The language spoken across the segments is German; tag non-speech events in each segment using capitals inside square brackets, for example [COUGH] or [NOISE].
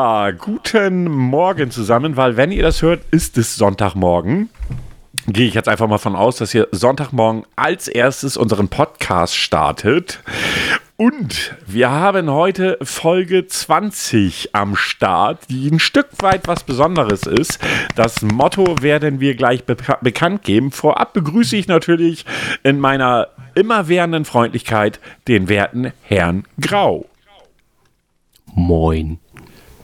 Guten Morgen zusammen, weil wenn ihr das hört, ist es Sonntagmorgen. Gehe ich jetzt einfach mal von aus, dass ihr Sonntagmorgen als erstes unseren Podcast startet. Und wir haben heute Folge 20 am Start, die ein Stück weit was Besonderes ist. Das Motto werden wir gleich be bekannt geben. Vorab begrüße ich natürlich in meiner immerwährenden Freundlichkeit den werten Herrn Grau. Moin.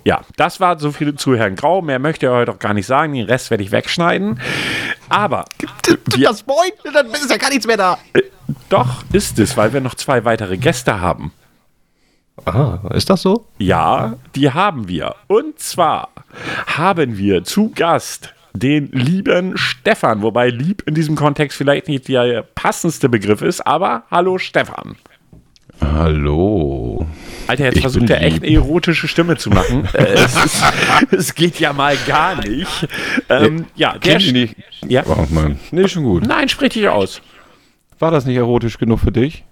Ja, das war so viel zu Herrn Grau. Mehr möchte er heute auch gar nicht sagen. Den Rest werde ich wegschneiden. Aber. [LAUGHS] Das Moin, dann ist ja gar nichts mehr da. Äh, doch, ist es, weil wir noch zwei weitere Gäste haben. Ah, ist das so? Ja, die haben wir. Und zwar haben wir zu Gast den lieben Stefan, wobei lieb in diesem Kontext vielleicht nicht der passendste Begriff ist, aber hallo Stefan. Hallo. Alter, jetzt ich versucht er echt eine erotische Stimme zu machen. [LAUGHS] Äh, es, ist, es, geht ja mal gar nicht. Ähm, ja, der ich nicht. Ja. Oh Mann. Nee, schon gut. Nein, sprich dich aus. War das nicht erotisch genug für dich?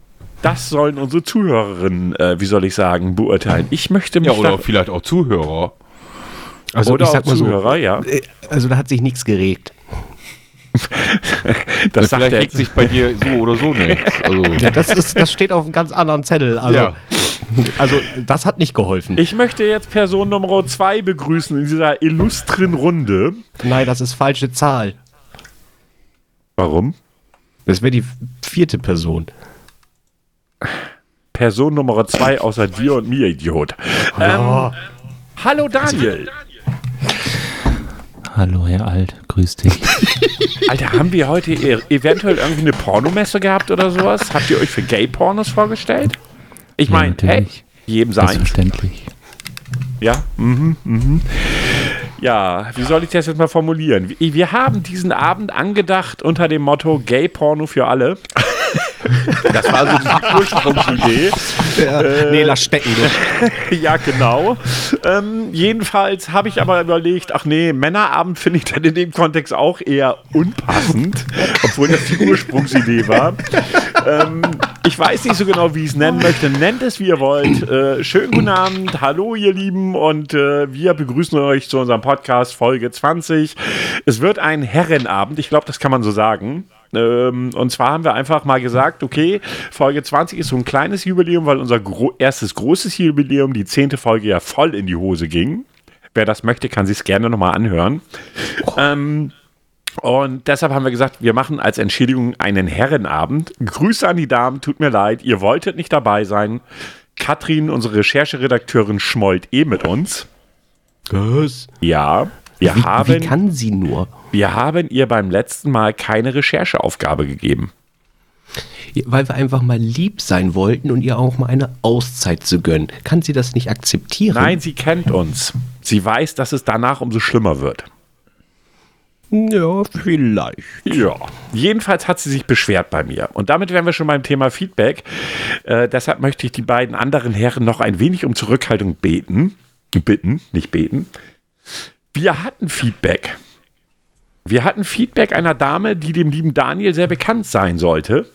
Das sollen unsere Zuhörerinnen, äh, wie soll ich sagen, beurteilen. Ich möchte mich. Ja, oder vielleicht auch Zuhörer. Also, oder auch Zuhörer, so, ja. Äh, also, da hat sich nichts geregt. [LAUGHS] das ja, vielleicht regt sich bei dir so oder so nichts. Also. [LAUGHS] Ja, das, ist, das steht auf einem ganz anderen Zettel. Also, ja. also das hat nicht geholfen. Ich möchte jetzt Person Nummer 2 begrüßen in dieser illustren Runde. Nein, das ist falsche Zahl. Warum? Das wäre die vierte Person. Person Nummer 2 außer dir und mir, Idiot. Oh. Ähm, hallo Daniel. Hallo, Herr Alt, grüß dich. [LAUGHS] Alter, haben wir heute e- eventuell irgendwie eine Pornomesse gehabt oder sowas? Habt ihr euch für Gay-Pornos vorgestellt? Ich ja, meine, hey, jedem sein. Selbstverständlich. Ja, mhm, mhm. Ja, wie soll ich das jetzt mal formulieren? Wir haben diesen Abend angedacht unter dem Motto Gay-Porno für alle. [LAUGHS] Das war so die Ursprungsidee. Ja, äh, nee, lass stecken. [LAUGHS] ja, genau. Ähm, jedenfalls habe ich aber überlegt, ach nee, Männerabend finde ich dann in dem Kontext auch eher unpassend, obwohl das die Ursprungsidee war. ähm, ich weiß nicht so genau, wie ich es nennen möchte. Nennt es, wie ihr wollt. Äh, schönen guten Abend, hallo ihr Lieben und äh, wir begrüßen euch zu unserem Podcast Folge 20. Es wird ein Herrenabend, ich glaube, das kann man so sagen. Ähm, und zwar haben wir einfach mal gesagt, okay, Folge 20 ist so ein kleines Jubiläum, weil unser gro erstes großes Jubiläum, die zehnte Folge, ja voll in die Hose ging. Wer das möchte, kann sich es gerne nochmal anhören. Oh. Ähm, und deshalb haben wir gesagt, wir machen als Entschädigung einen Herrenabend. Grüße an die Damen, tut mir leid, ihr wolltet nicht dabei sein. Katrin, unsere Rechercheredakteurin, schmollt eh mit uns. Was? Ja. Wir wie, haben, wie kann sie nur? Wir haben ihr beim letzten Mal keine Rechercheaufgabe gegeben. Weil wir einfach mal lieb sein wollten und ihr auch mal eine Auszeit zu gönnen. Kann sie das nicht akzeptieren? Nein, sie kennt uns. Sie weiß, dass es danach umso schlimmer wird. Ja, vielleicht. Ja. Jedenfalls hat sie sich beschwert bei mir. Und damit wären wir schon beim Thema Feedback. Äh, deshalb möchte ich die beiden anderen Herren noch ein wenig um Zurückhaltung beten. Bitten, nicht beten. Wir hatten Feedback. Wir hatten Feedback einer Dame, die dem lieben Daniel sehr bekannt sein sollte.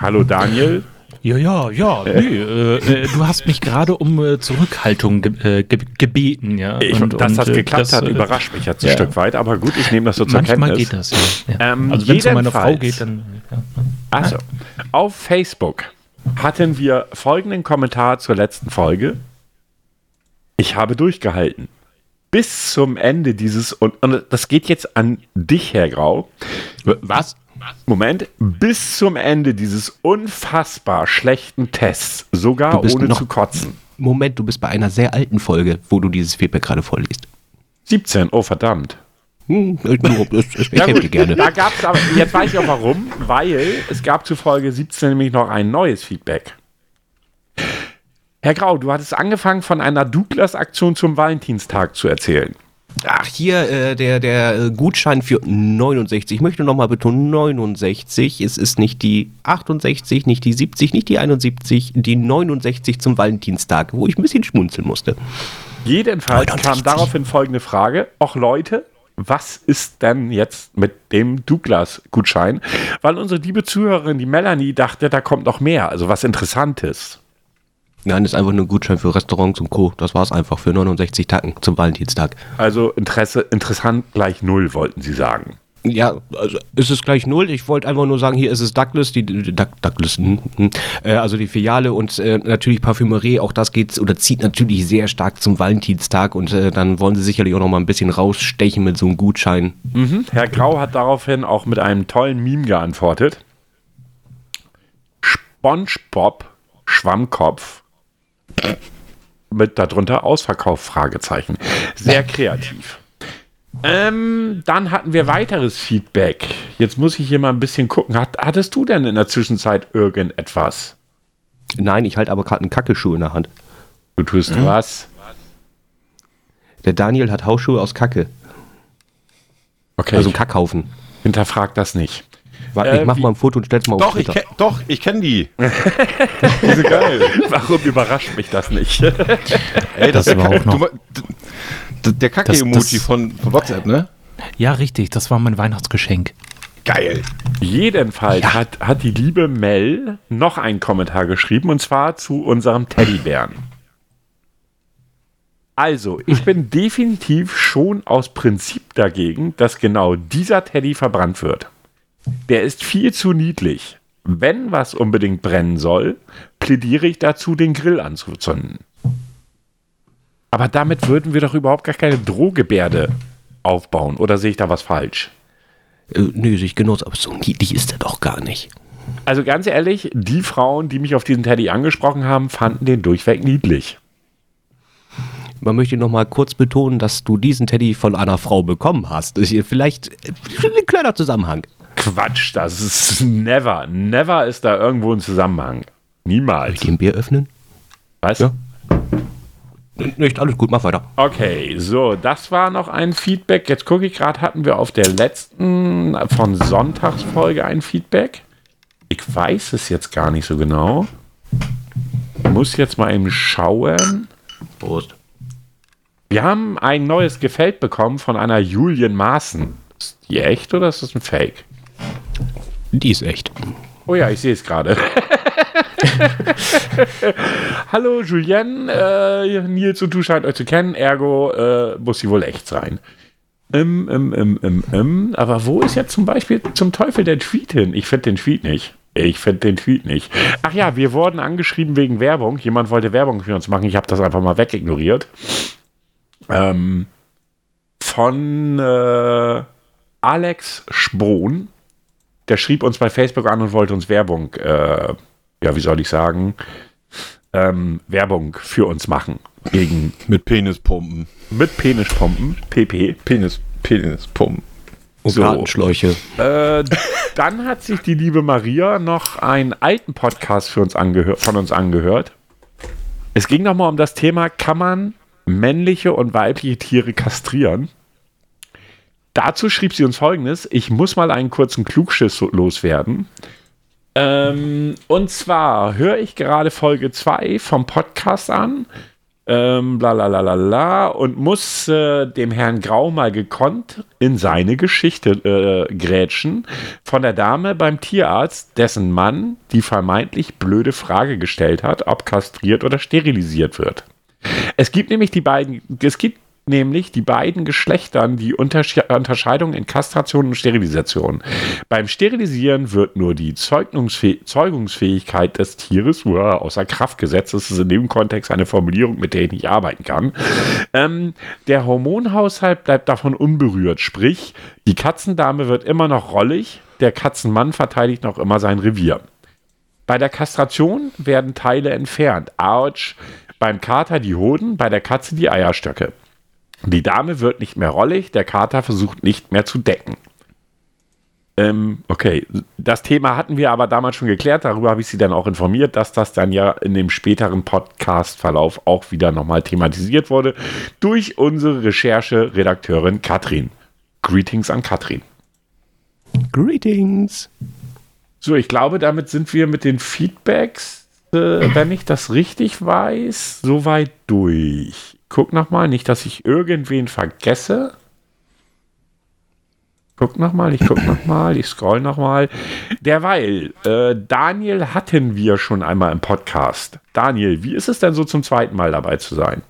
Hallo Daniel. Ja, ja, ja. Nee, äh, äh, du hast mich gerade um äh, Zurückhaltung ge äh, ge gebeten, ja. Ich, und, dass und, das äh, geklappt das, hat, äh, überrascht mich jetzt ein ja. Stück weit, aber gut, ich nehme das so zur Manchmal Kenntnis. geht das, ja. ja. Ähm, also wenn es um meine Frau geht, dann. Ja. Also, auf Facebook hatten wir folgenden Kommentar zur letzten Folge. Ich habe durchgehalten. Bis zum Ende dieses, und, und das geht jetzt an dich, Herr Grau. Was? Moment, bis zum Ende dieses unfassbar schlechten Tests, sogar ohne zu kotzen. Moment, du bist bei einer sehr alten Folge, wo du dieses Feedback gerade vorliest. 17, oh verdammt. Hm, ich ja, gut, gerne. Da gab es aber, jetzt weiß ich auch warum, weil es gab zu Folge 17 nämlich noch ein neues Feedback. Herr Grau, du hattest angefangen von einer Douglas-Aktion zum Valentinstag zu erzählen. Ach, hier äh, der, der äh, Gutschein für 69. Ich möchte nochmal betonen, 69. Es ist nicht die 68, nicht die 70, nicht die 71, die 69 zum Valentinstag, wo ich ein bisschen schmunzeln musste. Jedenfalls 69. kam daraufhin folgende Frage. Och Leute, was ist denn jetzt mit dem Douglas-Gutschein? Weil unsere liebe Zuhörerin, die Melanie, dachte, da kommt noch mehr, also was Interessantes. Nein, das ist einfach nur ein Gutschein für Restaurants und Co. Das war es einfach für 69 Tacken zum Valentinstag. Also Interesse, interessant gleich null, wollten Sie sagen. Ja, also ist es gleich null. Ich wollte einfach nur sagen, hier ist es Douglas, die, die Doug- Douglas, hm, hm, äh, also die Filiale und äh, natürlich Parfümerie. Auch das geht oder zieht natürlich sehr stark zum Valentinstag und äh, dann wollen sie sicherlich auch noch mal ein bisschen rausstechen mit so einem Gutschein. Herr Grau hat daraufhin auch mit einem tollen Meme geantwortet. SpongeBob Schwammkopf mit darunter Ausverkauf Fragezeichen. Sehr kreativ. Ähm, dann hatten wir weiteres Feedback. Jetzt muss ich hier mal ein bisschen gucken. Hat, hattest du denn in der Zwischenzeit irgendetwas? Nein, ich halte aber gerade einen Kackeschuh in der Hand. Du tust was? Der Daniel hat Hausschuhe aus Kacke, Okay, also Kackhaufen. hinterfrag das nicht. Warte, Äh, ich mach wie- mal ein Foto und stell's mal auf Doch, ich Twitter. kenn, doch, ich kenne die. [LAUGHS] die sind geil. Warum überrascht mich das nicht? Ey, Das der war Kacke- auch noch- du Der Kacke-Emoji Das- das- von, von WhatsApp, ne? Ja, richtig, das war mein Weihnachtsgeschenk. Geil. Jedenfalls hat, hat die liebe Mel noch einen Kommentar geschrieben und zwar zu unserem Teddybären. Also, ich bin definitiv schon aus Prinzip dagegen, dass genau dieser Teddy verbrannt wird. Der ist viel zu niedlich. Wenn was unbedingt brennen soll, plädiere ich dazu, den Grill anzuzünden. Aber damit würden wir doch überhaupt gar keine Drohgebärde aufbauen. Oder sehe ich da was falsch? Äh, nö, sich genutzt, aber so niedlich ist er doch gar nicht. Also ganz ehrlich, die Frauen, die mich auf diesen Teddy angesprochen haben, fanden den durchweg niedlich. Man möchte noch mal kurz betonen, dass du diesen Teddy von einer Frau bekommen hast. Vielleicht ein kleiner Zusammenhang. Quatsch, das ist never, never ist da irgendwo ein Zusammenhang. Niemals. Den Bier öffnen? Was? Ja. Nicht, alles gut, mach weiter. Okay, so, das war noch ein Feedback. Jetzt gucke ich gerade, hatten wir auf der letzten von Sonntagsfolge ein Feedback? Ich weiß es jetzt gar nicht so genau. Muss jetzt mal eben schauen. Prost. Wir haben ein neues Gefällt bekommen von einer Julian Maaßen. Ist die echt oder ist das ein Fake? Die ist echt. Oh ja, ich sehe es gerade. [LAUGHS] Hallo Julien, äh, Nils und du scheint euch zu kennen, ergo äh, muss sie wohl echt sein. Ähm, ähm, ähm, ähm, ähm, aber wo ist jetzt zum Beispiel zum Teufel der Tweet hin? Ich finde den Tweet nicht. Ich finde den Tweet nicht. Ach ja, wir wurden angeschrieben wegen Werbung. Jemand wollte Werbung für uns machen. Ich habe das einfach mal wegignoriert. Ähm, von äh, Alex Spohn der schrieb uns bei Facebook an und wollte uns Werbung, äh, ja, wie soll ich sagen, ähm, Werbung für uns machen. Gegen, Mit Penispumpen. mit Penispumpen, PP. Penis, Penispumpen. Und So. Gartenschläuche. Äh, dann hat sich die liebe Maria noch einen alten Podcast für uns von uns angehört. Es ging nochmal um das Thema, kann man männliche und weibliche Tiere kastrieren? Dazu schrieb sie uns folgendes: Ich muss mal einen kurzen Klugschiss loswerden. Ähm, und zwar höre ich gerade Folge 2 vom Podcast an. Ähm, und muss äh, dem Herrn Grau mal gekonnt in seine Geschichte äh, grätschen von der Dame beim Tierarzt, dessen Mann die vermeintlich blöde Frage gestellt hat, ob kastriert oder sterilisiert wird. Es gibt nämlich die beiden, es gibt nämlich die beiden Geschlechtern die Untersche Unterscheidung in Kastration und Sterilisation. Beim Sterilisieren wird nur die Zeugungsfäh Zeugungsfähigkeit des Tieres uah, außer Kraft gesetzt. Das ist in dem Kontext eine Formulierung, mit der ich nicht arbeiten kann. Ähm, der Hormonhaushalt bleibt davon unberührt. Sprich, die Katzendame wird immer noch rollig, der Katzenmann verteidigt noch immer sein Revier. Bei der Kastration werden Teile entfernt. Autsch. Beim Kater die Hoden, bei der Katze die Eierstöcke. Die Dame wird nicht mehr rollig, der Kater versucht nicht mehr zu decken. Ähm, okay, das Thema hatten wir aber damals schon geklärt, darüber habe ich Sie dann auch informiert, dass das dann ja in dem späteren Podcast-Verlauf auch wieder nochmal thematisiert wurde durch unsere Recherche-Redakteurin Katrin. Greetings an Katrin. Greetings. So, ich glaube, damit sind wir mit den Feedbacks, äh, wenn ich das richtig weiß, soweit durch. Guck nochmal, nicht, dass ich irgendwen vergesse. guck nochmal, ich guck nochmal, ich scroll nochmal. Derweil, äh, Daniel hatten wir schon einmal im Podcast. Daniel, wie ist es denn so zum zweiten Mal dabei zu sein?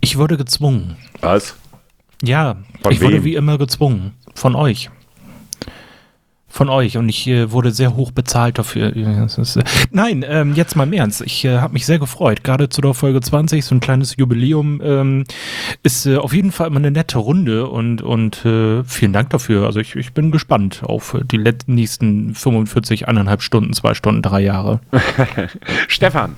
Ich wurde gezwungen. Was? Ja, Von ich wurde wem? wie immer gezwungen. Von euch. Von euch. Und ich äh, wurde sehr hoch bezahlt dafür. Ist, äh, Nein, ähm, jetzt mal im Ernst. Ich äh, habe mich sehr gefreut. Gerade zu der Folge 20, so ein kleines Jubiläum, ähm, ist äh, auf jeden Fall immer eine nette Runde. Und, und äh, vielen Dank dafür. Also ich, ich bin gespannt auf die letzten nächsten 45, eineinhalb Stunden, zwei Stunden, drei Jahre. [LAUGHS] Stefan,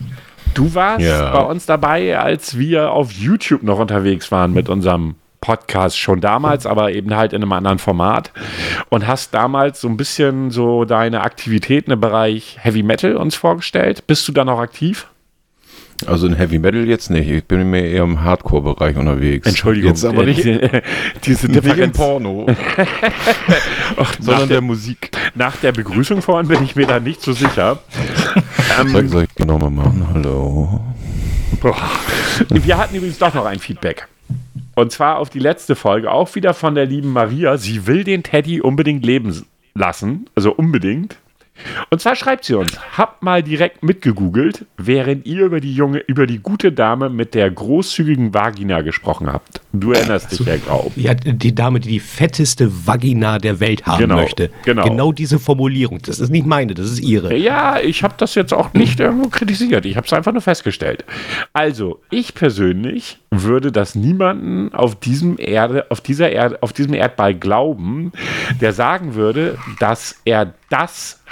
du warst Ja. bei uns dabei, als wir auf YouTube noch unterwegs waren mit unserem Podcast schon damals, aber eben halt in einem anderen Format und hast damals so ein bisschen so deine Aktivitäten im Bereich Heavy Metal uns vorgestellt. Bist du da noch aktiv? Also in Heavy Metal jetzt nicht. Ich bin mehr eher im Hardcore-Bereich unterwegs. Entschuldigung, Jetzt aber nicht, äh, diese nicht im Differenz. Porno, [LAUGHS] Ach, sondern der der, Musik. nach der Begrüßung vorhin bin ich mir da nicht so sicher. Soll, soll ich die nochmal machen? Hallo. Boah. Wir hatten übrigens doch noch ein Feedback. Und zwar auf die letzte Folge, auch wieder von der lieben Maria. Sie will den Teddy unbedingt leben lassen. Also unbedingt. Und zwar schreibt sie uns, habt mal direkt mitgegoogelt, während ihr über die junge, über die gute Dame mit der großzügigen Vagina gesprochen habt. Du erinnerst dich ja, glaub. Ja, die Dame, die die fetteste Vagina der Welt haben Genau, möchte. genau. Genau diese Formulierung. Das ist nicht meine, das ist ihre. Ja, ich habe das jetzt auch nicht irgendwo kritisiert. Ich habe es einfach nur festgestellt. Also, ich persönlich würde das niemanden auf diesem Erde, auf dieser Erde, auf diesem Erdball glauben, der sagen würde, dass er das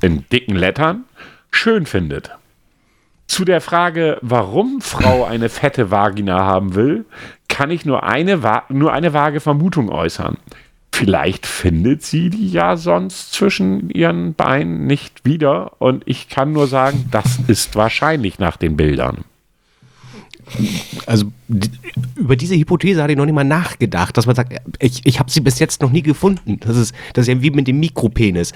in dicken Lettern schön findet. Zu der Frage, warum Frau eine fette Vagina haben will, kann ich nur eine, nur eine vage Vermutung äußern. Vielleicht findet sie die ja sonst zwischen ihren Beinen nicht wieder. Und ich kann nur sagen, das ist wahrscheinlich nach den Bildern. Also d- über diese Hypothese hatte ich noch nicht mal nachgedacht, dass man sagt, ich, ich habe sie bis jetzt noch nie gefunden. Das ist, das ist ja wie mit dem Mikropenis.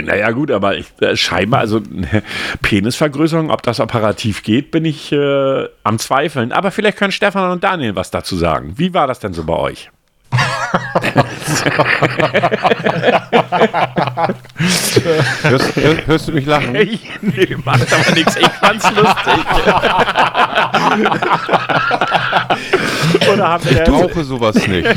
Naja, gut, aber ich, äh, scheinbar, also [LAUGHS] Penisvergrößerung, ob das operativ geht, bin ich äh, am Zweifeln. Aber vielleicht können Stefan und Daniel was dazu sagen. Wie war das denn so bei euch? [LAUGHS] Hörst, hör, hörst du mich lachen? nee, macht aber nichts. Ich fand's lustig. Oder haben wir Ich brauche sowas nicht.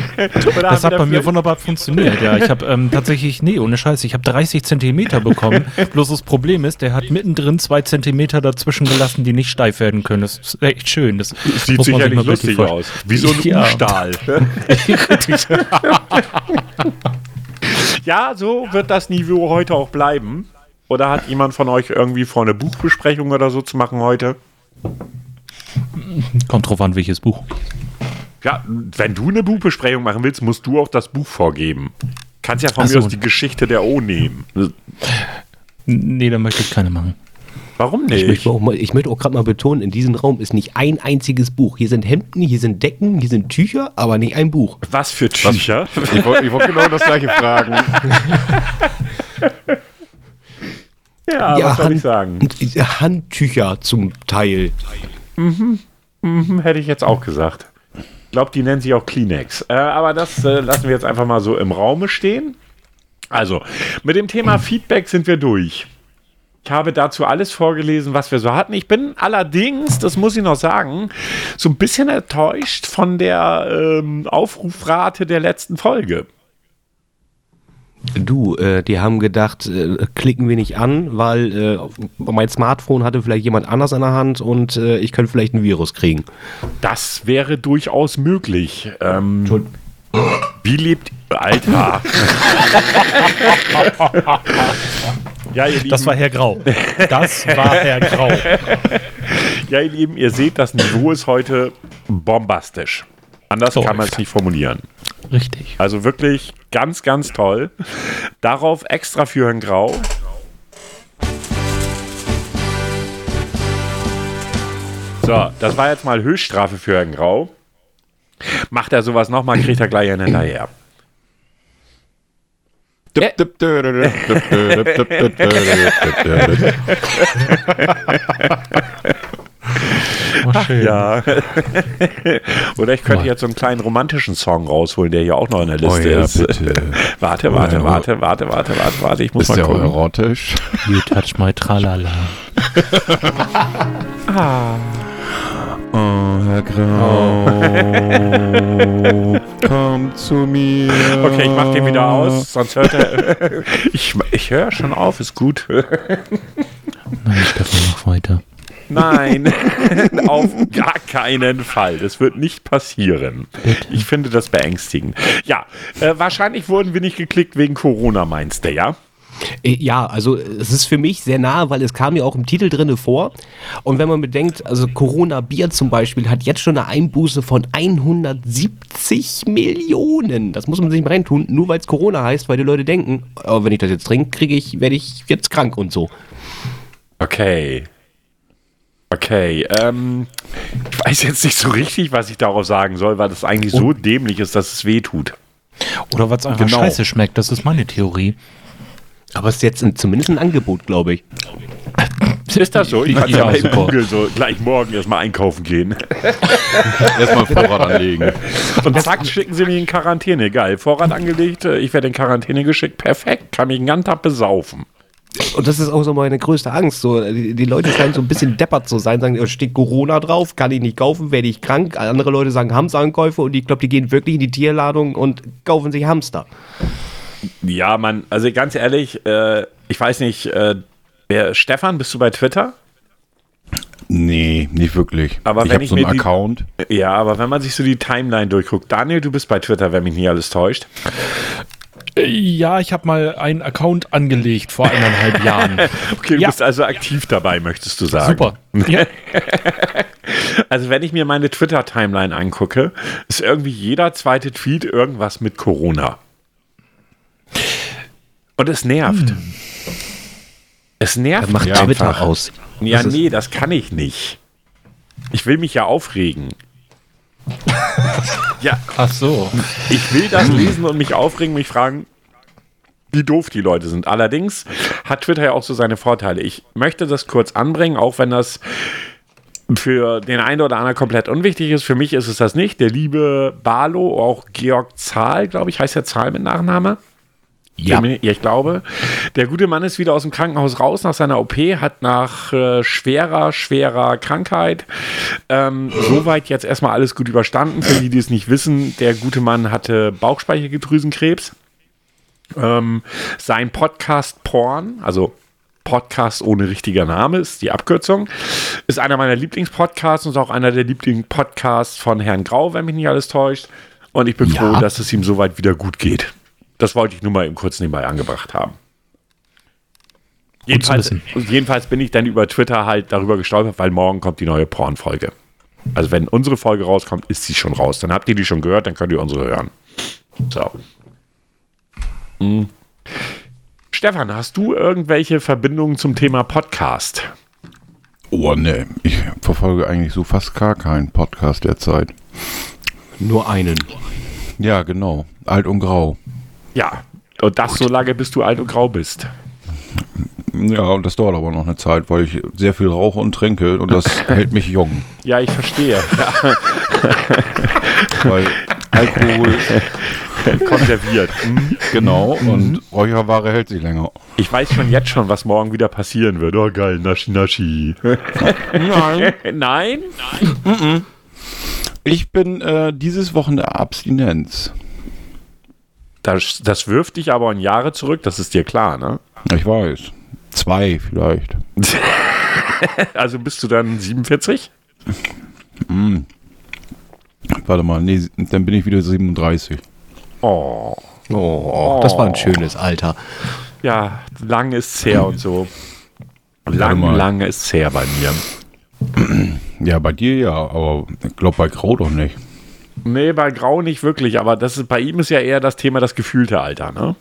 oder Das hat bei mir wunderbar funktioniert. Ja, ich habe ähm, tatsächlich, nee, ohne Scheiß, ich habe 30 Zentimeter bekommen. Bloß das Problem ist, der hat mittendrin zwei Zentimeter dazwischen gelassen, die nicht steif werden können. Das ist echt schön. Das Sieht muss man sich mal lustig aus. Wie so ein Ja. U-Stahl. [LAUGHS] [LAUGHS] [LAUGHS] ja, so wird das Niveau heute auch bleiben. Oder hat jemand von euch irgendwie vor, eine Buchbesprechung oder so zu machen heute? Kommt drauf an, welches Buch. Ja, wenn du eine Buchbesprechung machen willst, musst du auch das Buch vorgeben. Kannst ja von Ach mir so. aus die Geschichte der O nehmen. Nee, da möchte ich keine machen. Warum Ich nicht? möchte auch, mal- ich möchte auch gerade mal betonen, in diesem Raum ist nicht ein einziges Buch. Hier sind Hemden, hier sind Decken, hier sind Tücher, aber nicht ein Buch. Was für Tücher? Ich wollte ich wollt genau das gleiche fragen. [LAUGHS] Ja, was soll ich sagen? Hand- Handtücher zum Teil. Hm, hätte ich jetzt auch gesagt. Ich glaube, die nennen sich auch Kleenex. Äh, aber das äh, lassen wir jetzt einfach mal so im Raume stehen. Also, mit dem Thema Feedback sind wir durch. Ich habe dazu alles vorgelesen, was wir so hatten. Ich bin allerdings, das muss ich noch sagen, so ein bisschen enttäuscht von der ähm, Aufrufrate der letzten Folge. Du, äh, die haben gedacht, äh, klicken wir nicht an, weil äh, mein Smartphone hatte vielleicht jemand anders in der Hand und äh, ich könnte vielleicht ein Virus kriegen. Das wäre durchaus möglich. Ähm, wie lebt. Alter. [LAUGHS] ja, ihr Lieben, Das war Herr Grau. Das war Herr Grau. [LAUGHS] Ja, ihr Lieben, ihr seht, das Niveau ist heute bombastisch. Anders kann man es nicht formulieren. Richtig. Also wirklich ganz, ganz toll. Darauf extra für ein Grau. So, das war jetzt mal Höchststrafe für Herrn Grau. Macht er sowas nochmal, kriegt er gleich einen hinterher. Oh, schön. Ja. [LAUGHS] Oder ich könnte jetzt so einen kleinen romantischen Song rausholen, der hier auch noch in der Liste Oh ja, ist. bitte. [LAUGHS] Warte, warte, ja. warte, warte, warte, warte, warte. Ich muss Ist mal gucken. erotisch? You touch my tralala. [LAUGHS] Oh, Herr Grau, komm zu mir. Okay, ich mach den wieder aus, sonst hört er. [LAUGHS] ich ich höre schon auf, ist gut. Nein, Stefan, mach weiter. Nein, [LAUGHS] auf gar keinen Fall. Das wird nicht passieren. Ich finde das beängstigend. Ja, äh, wahrscheinlich wurden wir nicht geklickt wegen Corona, meinst du, ja? Äh, Ja, also es ist für mich sehr nah, weil es kam ja auch im Titel drinne vor. Und wenn man bedenkt, also Corona Bier zum Beispiel hat jetzt schon eine Einbuße von 170 Millionen. Das muss man sich mal reintun, nur weil es Corona heißt, weil die Leute denken, oh, wenn ich das jetzt trinke, kriege ich, werde ich jetzt krank und so. Okay. Okay, ähm, ich weiß jetzt nicht so richtig, was ich darauf sagen soll, weil das eigentlich so dämlich ist, dass es weh tut. Oder was einfach Genau. scheiße schmeckt, das ist meine Theorie. Aber es ist jetzt ein, zumindest ein Angebot, glaube ich. Ist das so? Ich kann ja, Ja, mal super. googeln, so gleich morgen erstmal einkaufen gehen. [LAUGHS] Erstmal Vorrat anlegen. Und zack, schicken sie mich in Quarantäne. Geil, Vorrat angelegt, äh, ich werde in Quarantäne geschickt. Perfekt, kann mich den ganzen Tag besaufen. Und das ist auch so meine größte Angst. So, die, die Leute scheinen so ein bisschen deppert zu sein, sagen, "Oh, steht Corona drauf, kann ich nicht kaufen, werde ich krank. Andere Leute sagen Hamsterankäufe und ich glaube, die gehen wirklich in die Tierladung und kaufen sich Hamster. Ja, Mann, also ganz ehrlich, äh, ich weiß nicht, äh, wer, Stefan, bist du bei Twitter? Nee, nicht wirklich. Aber ich wenn habe ich so einen die- Account. Ja, aber wenn man sich so die Timeline durchguckt, Daniel, du bist bei Twitter, wenn mich nicht alles täuscht. Ja, ich habe mal einen Account angelegt vor eineinhalb [LAUGHS] Jahren. Okay, du Ja. bist also aktiv dabei, möchtest du sagen. Super. Ja. [LAUGHS] Also wenn ich mir meine Twitter-Timeline angucke, ist irgendwie jeder zweite Tweet irgendwas mit Corona. Und es nervt. Es nervt Macht mich Twitter einfach. aus. Ja, Das nee, das kann ich nicht. Ich will mich ja aufregen. [LAUGHS] ja, Ach so. ich will das lesen und mich aufregen, mich fragen, wie doof die Leute sind. Allerdings hat Twitter ja auch so seine Vorteile. Ich möchte das kurz anbringen, auch wenn das für den einen oder anderen komplett unwichtig ist. Für mich ist es das nicht. Der liebe Barlo, auch Georg Zahl, glaube ich, heißt der Zahl mit Nachname. Ja. Ja, ich glaube. Der gute Mann ist wieder aus dem Krankenhaus raus nach seiner OP, hat nach äh, schwerer, schwerer Krankheit ähm, soweit jetzt erstmal alles gut überstanden. Für die, die es nicht wissen, der gute Mann hatte Bauchspeicheldrüsenkrebs. Ähm, sein Podcast Porn, also Podcast ohne richtiger Name ist die Abkürzung, ist einer meiner Lieblingspodcasts und ist auch einer der Lieblingspodcasts von Herrn Grau, wenn mich nicht alles täuscht. Und ich bin Ja. froh, dass es ihm soweit wieder gut geht. Das wollte ich nur mal eben kurz nebenbei angebracht haben. Jedenfalls, jedenfalls bin ich dann über Twitter halt darüber gestolpert, weil morgen kommt die neue Porn-Folge. Also wenn unsere Folge rauskommt, ist sie schon raus. Dann habt ihr die schon gehört, dann könnt ihr unsere hören. So. Hm. Stefan, hast du irgendwelche Verbindungen zum Thema Podcast? Oh, nee. Ich verfolge eigentlich so fast gar keinen Podcast derzeit. Nur einen. Ja, genau. Alt und grau. Ja. Und das so lange, bis du alt und grau bist. Ja, und das dauert aber noch eine Zeit, weil ich sehr viel rauche und trinke und das [LAUGHS] hält mich jung. Ja, ich verstehe. Ja, [LAUGHS] Weil Alkohol, [LAUGHS] konserviert. Hm. genau, und Räucherware hält sich länger. Ich weiß schon jetzt schon, was morgen wieder passieren wird. Oh, geil, Naschi Naschi. Nein. Nein? Ich bin äh, dieses Wochenende Abstinenz. Das, das wirft dich aber in Jahre zurück, das ist dir klar, ne? Ich weiß. Zwei vielleicht. [LAUGHS] Also bist du dann 47? Warte mal, nee, dann bin ich wieder 37. Oh. Oh, das war ein schönes Alter. Ja, lang ist's her und so. Lang, mal. lang ist's her bei mir. Ja, bei dir ja, aber ich glaube bei Grau doch nicht. Nee, bei Grau nicht wirklich, aber das ist, bei ihm ist ja eher das Thema das gefühlte Alter, ne?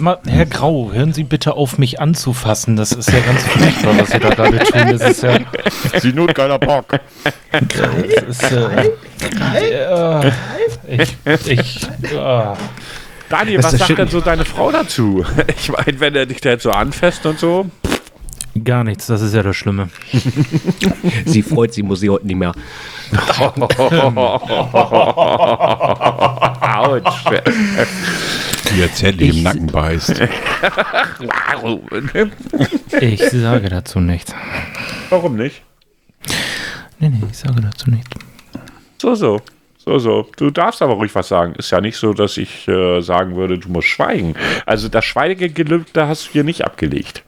Mal, Herr Grau, hören Sie bitte auf, mich anzufassen. Das ist ja ganz furchtbar, was Sie da gerade tun. Das ist ja. Sie nur geiler Bock. Das ist, äh, äh, ich. ich äh, Daniel, was sagt schön. denn so deine Frau dazu? [LAUGHS] Ich meine, wenn er dich da jetzt so anfasst und so. Gar nichts, das ist ja das Schlimme. [LAUGHS] Sie freut sich, muss sie heute nicht mehr. [LAUGHS] Autsch. Die jetzt Handy im Nacken beißt. [LAUGHS] Ich sage dazu nichts. Warum nicht? Nee, nee, ich sage dazu nichts. So, so. So, so. Du darfst aber ruhig was sagen. Ist ja nicht so, dass ich äh, sagen würde, du musst schweigen. Also das Schweigegelübde hast du hier nicht abgelegt.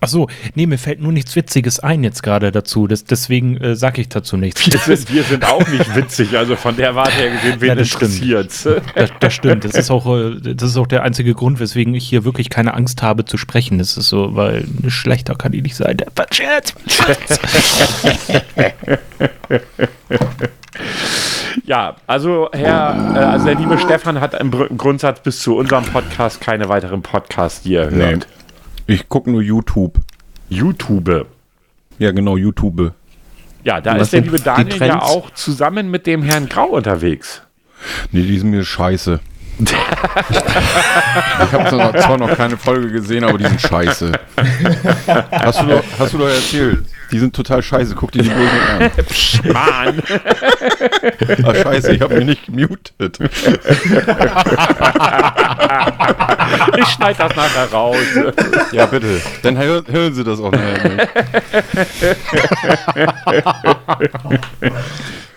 Achso, nee, mir fällt nur nichts Witziges ein jetzt gerade dazu. Das, deswegen äh, sage ich dazu nichts. Wir sind, wir sind auch nicht witzig. Also von der Warte her gesehen, wen Ja, das stimmt. interessiert's? Das, das stimmt. Das ist, auch, äh, das ist auch der einzige Grund, weswegen ich hier wirklich keine Angst habe zu sprechen. Das ist so, weil schlechter kann ich nicht sein. Der Scherz. Ja, also Herr, äh, also der liebe Stefan hat im Grundsatz bis zu unserem Podcast keine weiteren Podcasts, die er Nee. Ich gucke nur YouTube. YouTube. Ja, genau, YouTube. Ja, da ist der liebe Daniel ja auch zusammen mit dem Herrn Grau unterwegs. Nee, die sind mir scheiße. Ich habe zwar zwar noch keine Folge gesehen, aber die sind scheiße. Hast du doch, hast du doch erzählt. Die sind total scheiße. Guck dir die bloß an. Mann. Ach, scheiße, ich habe mich nicht gemutet. Ich schneide das nachher raus. Ja, bitte. Dann hör, hören Sie das auch nachher nicht. [LAUGHS]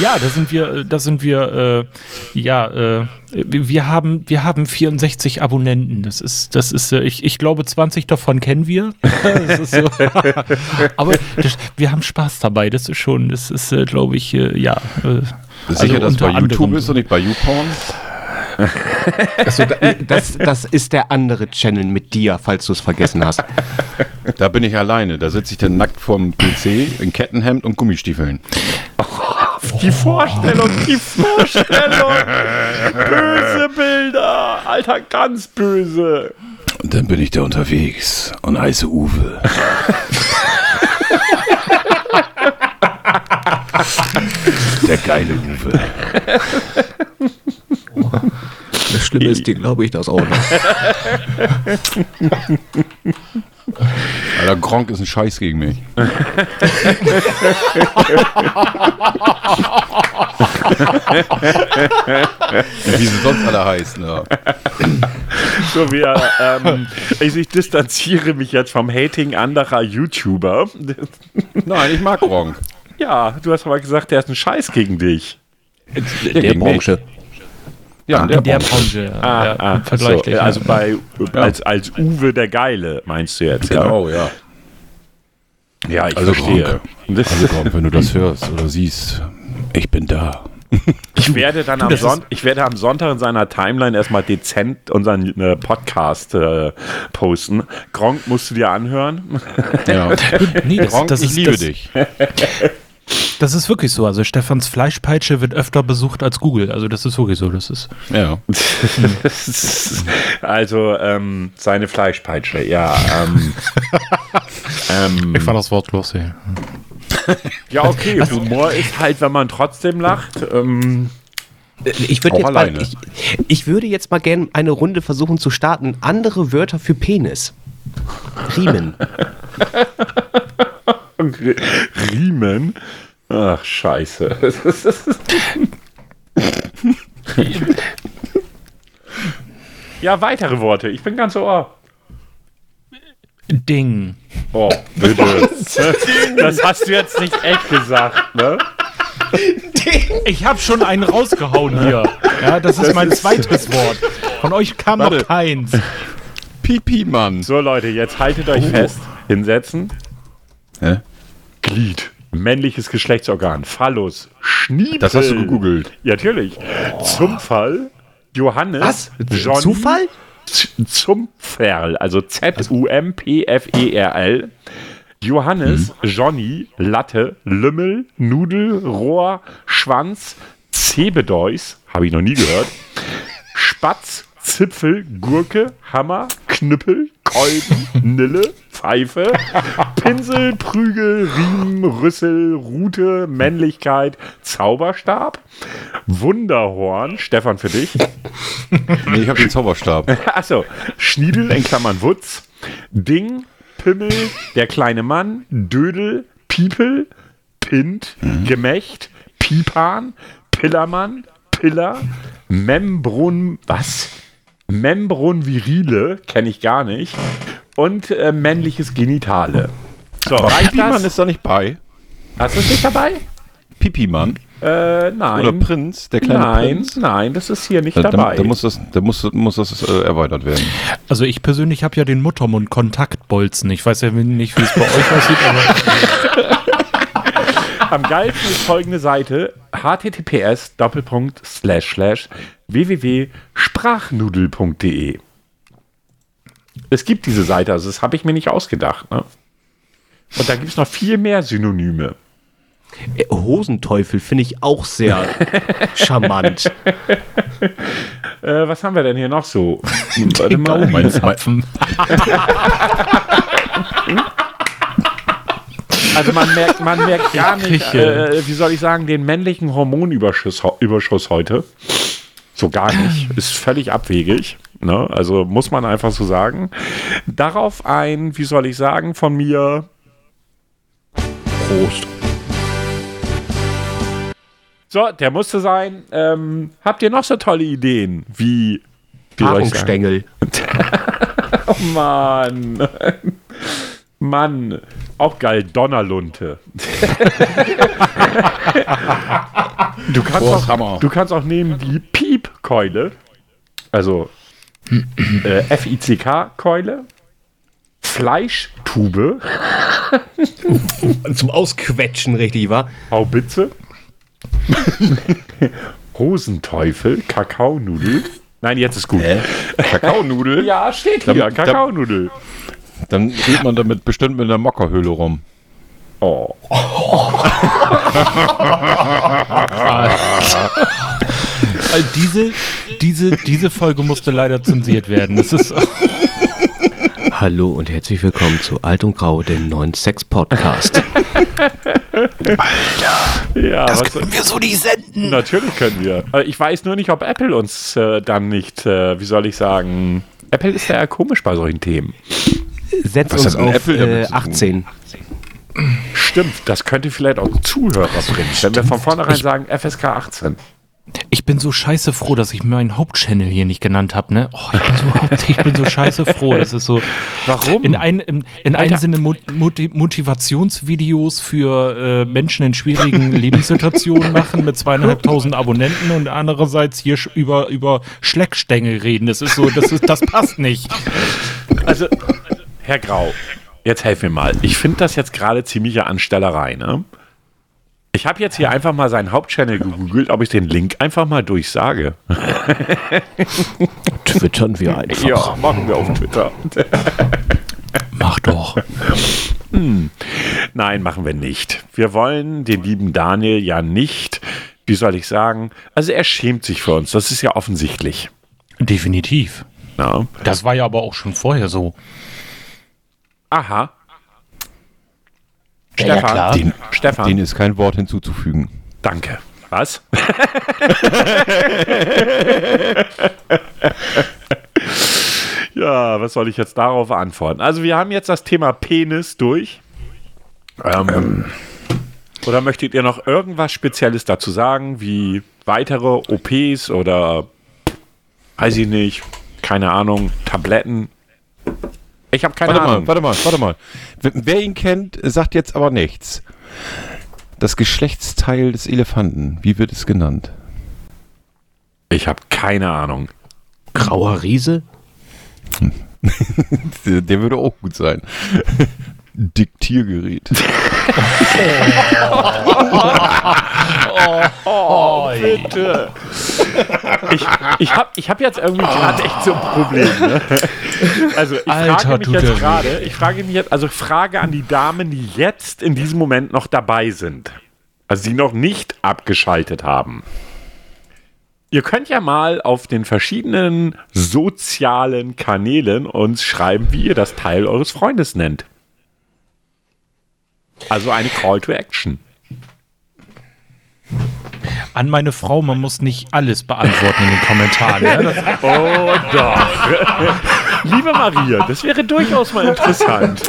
Ja, da sind wir, äh, da sind wir, äh, ja, äh, wir haben, wir haben 64 Abonnenten. Das ist, das ist, äh, ich, ich glaube, 20 davon kennen wir. [LAUGHS] So. [LAUGHS] Aber das, wir haben Spaß dabei. Das ist schon, das ist, äh, glaube ich, äh, ja. Äh, Sicher, dass bei YouTube anderem ist und nicht bei YouPorn? [LAUGHS] Also, da- das, das ist der andere Channel mit dir, falls du es vergessen hast. Da bin ich alleine. Da sitze ich dann nackt vorm PC in Kettenhemd und Gummistiefeln. Die Vorstellung, die Vorstellung. [LAUGHS] Böse Bilder. Alter, ganz böse. Und dann bin ich da unterwegs und heiße Uwe. [LAUGHS] Der geile Uwe. Das Schlimme ist, dir glaube ich das auch noch. [LAUGHS] Alter, Gronk ist ein Scheiß gegen mich. Wie sie sonst alle heißen. Ja. So, wir, ähm, ich, ich distanziere mich jetzt vom Hating anderer YouTuber. Nein, ich mag Gronk. Ja, du hast aber gesagt, der ist ein Scheiß gegen dich. Der gegen mich. Ja, in der Branche. Branche. ja, ja, Ah, vergleichlich. so, also ja. bei, als, als Uwe der Geile, meinst du jetzt, ja? Genau, ja. Ja, ich Also verstehe. Gronk. Also Gronk, wenn du das hörst oder siehst, ich bin da. ich, werde dann am das ist- Son ich werde am Sonntag in seiner Timeline erstmal dezent unseren äh, Podcast äh, posten. Gronk musst du dir anhören. Ja. Nee, das, Gronk, das ich ist, liebe das, dich. [LAUGHS] Das ist wirklich so. Also Stefans Fleischpeitsche wird öfter besucht als Google. Also das ist wirklich so. Das ist. Ja. [LAUGHS] also ähm, seine Fleischpeitsche, ja. Ähm, [LAUGHS] ähm, fand das Wort lustig. ja, okay. Humor ist halt, wenn man trotzdem lacht. Ähm, Ich würde jetzt mal, ich, ich würde jetzt mal gerne eine Runde versuchen zu starten. Andere Wörter für Penis. Riemen. [LAUGHS] Riemen. Ach, scheiße. [LAUGHS] ja, weitere Worte. Ich bin ganz ohr. Ding. Oh, bitte. [LAUGHS] Das hast du jetzt nicht echt gesagt, ne? Ich habe schon einen rausgehauen hier. Ja, das ist mein zweites Wort. Von euch kam Warte. noch keins. Pipi, Mann. So, Leute, jetzt haltet euch fest. Hinsetzen. Hä? Glied. Männliches Geschlechtsorgan. Phallus. Schniepel. Das hast du gegoogelt. Ja, natürlich. Zum Fall. Johannes. Was? Johnny, Zufall? Z- Zumpferl. Also Z-U-M-P-F-E-R-L. Johannes, Johnny, Latte, Lümmel, Nudel, Rohr, Schwanz, Zebedeus, habe ich noch nie gehört, [LAUGHS] Spatz, Zipfel, Gurke, Hammer, Knüppel, Kolben, Nille, Pfeife, Pinsel, Prügel, Riemen, Rüssel, Rute, Männlichkeit, Zauberstab, Wunderhorn, Stefan für dich, Nee, ich habe den Zauberstab. [LAUGHS] Achso, Schniedel in Klammern Wutz, Ding, Pimmel, der kleine Mann, Dödel, Piepel, Pint, Gemächt, Pipan, Pillermann, Piller, Membron, was? Membron virile, kenne ich gar nicht. Und äh, männliches Genitale. So, Pipi-Mann ist da nicht bei. Hast du es nicht dabei? Pipi-Mann. Äh, nein. Oder Prinz, der kleine nein, Prinz. nein, das ist hier nicht Da, da, dabei. da muss das, da muss, muss das äh, erweitert werden. Also ich persönlich habe ja den Muttermund Kontaktbolzen. Ich weiß ja nicht, wie es bei euch aussieht, aber [LAUGHS] Am geilsten ist folgende Seite: https Doppelpunkt slash slash www.sprachnudel.de. Es gibt diese Seite, also das habe ich mir nicht ausgedacht. Ne? Und da gibt es noch viel mehr Synonyme. Äh, Hosenteufel finde ich auch sehr [LAUGHS] charmant. Äh, was haben wir denn hier noch so? [LAUGHS] Warte mal. Zapfen. [LAUGHS] Also man merkt, man merkt gar nicht, Küche. äh, wie soll ich sagen, den männlichen Hormonüberschuss ho- Überschuss heute. So gar nicht. Ist völlig abwegig. Ne? Also muss man einfach so sagen. Darauf ein, wie soll ich sagen, von mir Prost. So, der musste sein. Ähm, habt ihr noch so tolle Ideen wie, wie soll ich sagen? Paarungsstängel. [LAUGHS] Oh Mann. Mann. Auch geil, Donnerlunte. [LAUGHS] du, kannst Boah, auch, Hammer. du kannst auch nehmen die Piepkeule. Also äh, F-I-C-K-Keule. Fleischtube. Zum Ausquetschen, richtig, wa? Haubitze. [LAUGHS] Hosenteufel. Kakaonudel. Nein, jetzt ist gut. Kakaonudel? Ja, steht Da- hier. da- Kakaonudel. Dann geht man damit bestimmt mit einer Mockerhöhle rum. Oh. Also [LAUGHS] diese, diese, diese Folge musste leider zensiert werden. Das ist [LAUGHS] Hallo und herzlich willkommen zu Alt und Grau, dem neuen Sex-Podcast. Ja, was, wir so nicht senden. Natürlich können wir. Äh, Ich weiß nur nicht, ob Apple uns äh, dann nicht, äh, wie soll ich sagen, Apple ist ja komisch bei solchen Themen. Setz Was uns auf Apple äh, zu tun? 18. Stimmt, das könnte vielleicht auch Zuhörer bringen, wenn wir von vornherein sagen FSK 18. Ich bin so scheiße froh, dass ich meinen Hauptchannel hier nicht genannt habe. Ne? Oh, ich, bin so, ich bin so scheiße froh. Das ist so. Warum? In, ein, in, in einem. Sinne Mot Moti- Motivationsvideos für äh, Menschen in schwierigen [LAUGHS] Lebenssituationen machen mit zweieinhalbtausend [LAUGHS] Abonnenten und andererseits hier sch- über, über Schleckstängel reden. Das ist so, das ist, das passt nicht. Also, Herr Grau, jetzt helf mir mal. Ich finde das jetzt gerade ziemliche Anstellerei, ne? Ich habe jetzt hier einfach mal seinen Hauptchannel gegoogelt, ob ich den Link einfach mal durchsage. [LAUGHS] Twittern wir einfach. Ja, machen wir auf Twitter. [LAUGHS] Mach doch. Nein, machen wir nicht. Wir wollen den lieben Daniel ja nicht, wie soll ich sagen, also er schämt sich für uns, das ist ja offensichtlich. Definitiv. Ja. Das war ja aber auch schon vorher so. Aha. Ja, ja, Stefan, klar. Den, Stefan, Denen ist kein Wort hinzuzufügen. danke. Was? [LAUGHS] ja, was soll ich jetzt darauf antworten? Also wir haben jetzt das Thema Penis durch. Ähm, oder möchtet ihr noch irgendwas Spezielles dazu sagen, wie weitere OPs oder weiß ich nicht, keine Ahnung, Tabletten? Ich habe keine Warte Ahnung. mal, warte mal, warte mal. Wer, ihn kennt, sagt jetzt aber nichts. Das Geschlechtsteil des Elefanten, wie wird es genannt? Ich habe keine Ahnung. Grauer Riese? [LAUGHS] Der, der würde auch gut sein. Diktiergerät. [LAUGHS] Bitte. Ich, ich habe ich hab jetzt irgendwie gerade echt so ein Problem. Ne? Also ich Alter, frage mich jetzt gerade, ich frage mich jetzt, also Frage an die Damen, die jetzt in diesem Moment noch dabei sind. Also die noch nicht abgeschaltet haben. Ihr könnt ja mal auf den verschiedenen sozialen Kanälen uns schreiben, wie ihr das Teil eures Freundes nennt. Also eine Call to Action. An meine Frau, man muss nicht alles beantworten in den Kommentaren. Ne? Das, [LAUGHS] Oh doch. Liebe Maria, das wäre durchaus mal interessant.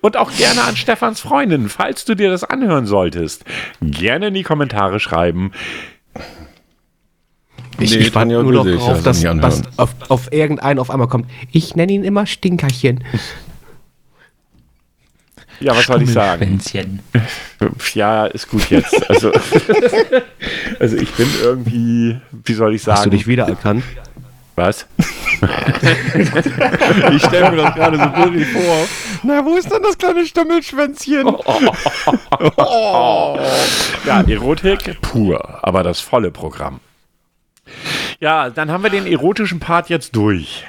Und auch gerne an Stefans Freundin, falls du dir das anhören solltest. Gerne in die Kommentare schreiben. Ich, Nee, ich warte nur noch drauf, das dass was auf, auf irgendeinen auf einmal kommt. Ich nenne ihn immer Stinkerchen. Ja, was soll ich sagen? Schwänzchen. Ja, ist gut jetzt. Also, [LAUGHS] also ich bin irgendwie, wie soll ich sagen? Hast du dich wiedererkannt? was? [LAUGHS] Ich stelle mir das gerade so bildlich vor. Na, wo ist denn das kleine Stammelschwänzchen? [LAUGHS] Ja, Erotik pur, aber das volle Programm. Ja, dann haben wir den erotischen Part jetzt durch.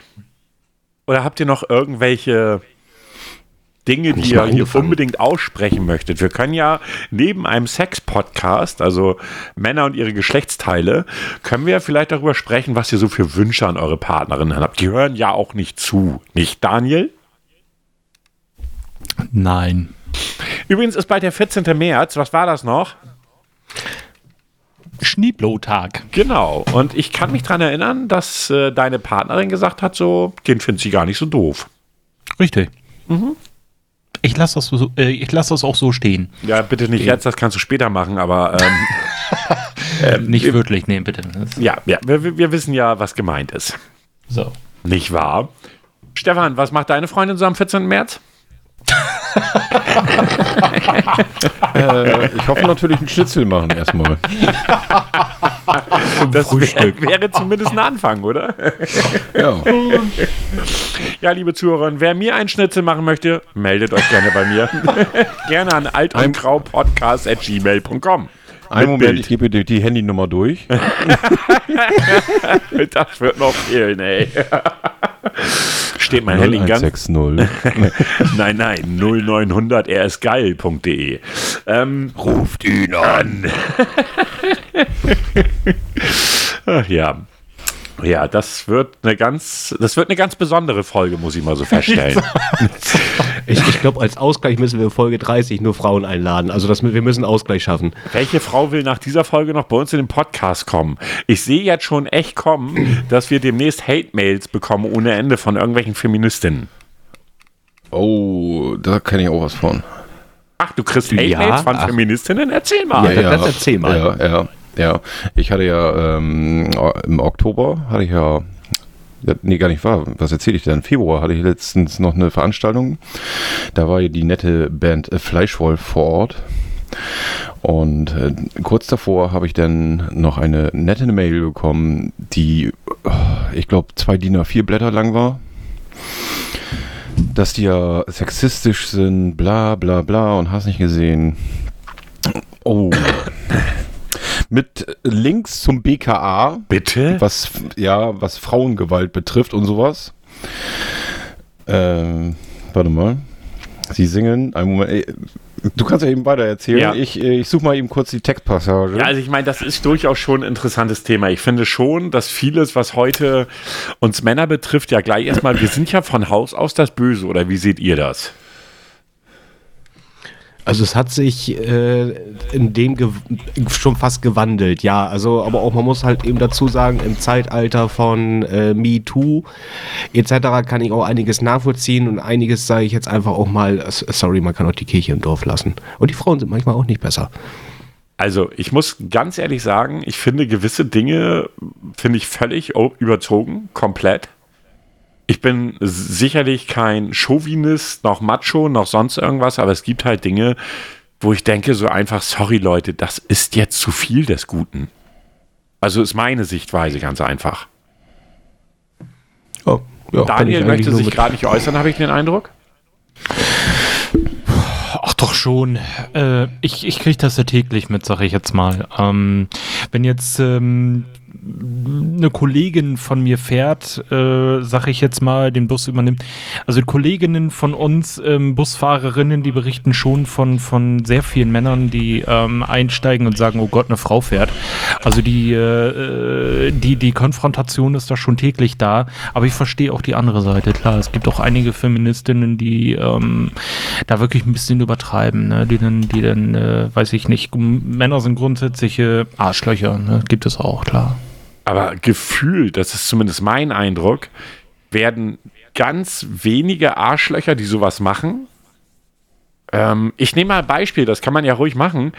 Oder habt ihr noch irgendwelche Dinge, die ihr hier unbedingt aussprechen möchtet? Wir können ja neben einem Sex-Podcast, also Männer und ihre Geschlechtsteile, können wir vielleicht darüber sprechen, was ihr so für Wünsche an eure Partnerin habt. Die hören ja auch nicht zu. Nicht, Daniel? Nein. Übrigens ist bald der 14. März. Was war das noch? Schneeblotag. Genau. Und ich kann mich daran erinnern, dass äh, deine Partnerin gesagt hat, so, den findet sie gar nicht so doof. Richtig. Ich lasse das, so, äh, ich lass das auch so stehen. Ja, bitte nicht jetzt, das kannst du später machen, aber ähm, [LAUGHS] Nicht wirklich, nee, bitte. Ja, ja wir, wir- wir wissen ja, was gemeint ist. so. Nicht wahr? Stefan, was macht deine Freundin so am 14. März? Äh, ich hoffe natürlich einen Schnitzel machen erstmal. Das wär, wäre zumindest ein Anfang, oder? Ja. Ja, liebe Zuhörer, wer mir einen Schnitzel machen möchte, meldet euch gerne bei mir. [LAUGHS] gerne an altundgraupodcast.gmail.com. Einen Mit Moment, Bild. ich gebe dir die Handynummer durch. [LAUGHS] Das wird noch fehlen, [LAUGHS] ey. Steht mein Handy ganz. 0160. [LAUGHS] Nein, nein, 0900 rsgeil.de. Ähm, Ruft ihn an. ach ja. Ja, das wird eine ganz, das wird eine ganz besondere Folge, muss ich mal so feststellen. [LAUGHS] Ich, ich glaube, als Ausgleich müssen wir in Folge 30 nur Frauen einladen. Also das, wir müssen Ausgleich schaffen. Welche Frau will nach dieser Folge noch bei uns in den Podcast kommen? Ich sehe jetzt schon echt kommen, dass wir demnächst Hate-Mails bekommen ohne Ende von irgendwelchen Feministinnen. Oh, da kenne ich auch was von. Ach, du kriegst Ja, Hate-Mails von ach. Feministinnen? Erzähl mal. Ja, das erzähl mal. Ja, ja, ja. Ich hatte ja ähm, im Oktober hatte ich ja. Nee, gar nicht wahr. Was erzähle ich denn? Im Februar hatte ich letztens noch eine Veranstaltung. Da war die nette Band Fleischwolf vor Ort. Und äh, kurz davor habe ich dann noch eine nette Mail bekommen, die, oh, ich glaube, zwei DIN A4 Blätter lang war. Dass die ja sexistisch sind, bla bla bla und hast nicht gesehen. Oh. Mit Links zum BKA, Bitte? was ja, was Frauengewalt betrifft und sowas. Ähm, warte mal. Sie singen. Einen Moment. Du kannst ja eben weiter erzählen. Ja. Ich, äh, ich suche mal eben kurz die Textpassage. Ja, also ich meine, das ist durchaus schon ein interessantes Thema. Ich finde schon, dass vieles, was heute uns Männer betrifft, ja gleich erstmal, wir sind ja von Haus aus das Böse, oder wie seht ihr das? Also es hat sich äh, in dem schon fast gewandelt, ja. Also, aber auch man muss halt eben dazu sagen, im Zeitalter von äh, MeToo etc. kann ich auch einiges nachvollziehen und einiges sage ich jetzt einfach auch mal, s- sorry, man kann auch die Kirche im Dorf lassen. Und die Frauen sind manchmal auch nicht besser. Also, ich muss ganz ehrlich sagen, ich finde gewisse Dinge, finde ich völlig überzogen, komplett. Ich bin sicherlich kein Chauvinist, noch Macho, noch sonst irgendwas, aber es gibt halt Dinge, wo ich denke, so einfach, sorry Leute, das ist jetzt zu viel des Guten. Also ist meine Sichtweise ganz einfach. Oh, ja, Daniel möchte sich gerade nicht äußern, habe ich den Eindruck. Ach doch schon. Äh, ich ich kriege das ja täglich mit, sage ich jetzt mal. Ähm, wenn jetzt ähm, eine Kollegin von mir fährt, äh, sage ich jetzt mal, den Bus übernimmt. Also Kolleginnen von uns, ähm, Busfahrerinnen, die berichten schon von, von sehr vielen Männern, die ähm, einsteigen und sagen, oh Gott, eine Frau fährt. Also die, äh, äh, die, die Konfrontation ist da schon täglich da. Aber ich verstehe auch die andere Seite. Klar, es gibt auch einige Feministinnen, die ähm, da wirklich ein bisschen übertreiben, ne? die dann, die dann, äh, weiß ich nicht, Männer sind grundsätzliche Arschlöcher, ne? gibt es auch, klar. Aber gefühlt, das ist zumindest mein Eindruck, werden ganz wenige Arschlöcher, die sowas machen. Ähm, ich nehme mal ein Beispiel, das kann man ja ruhig machen.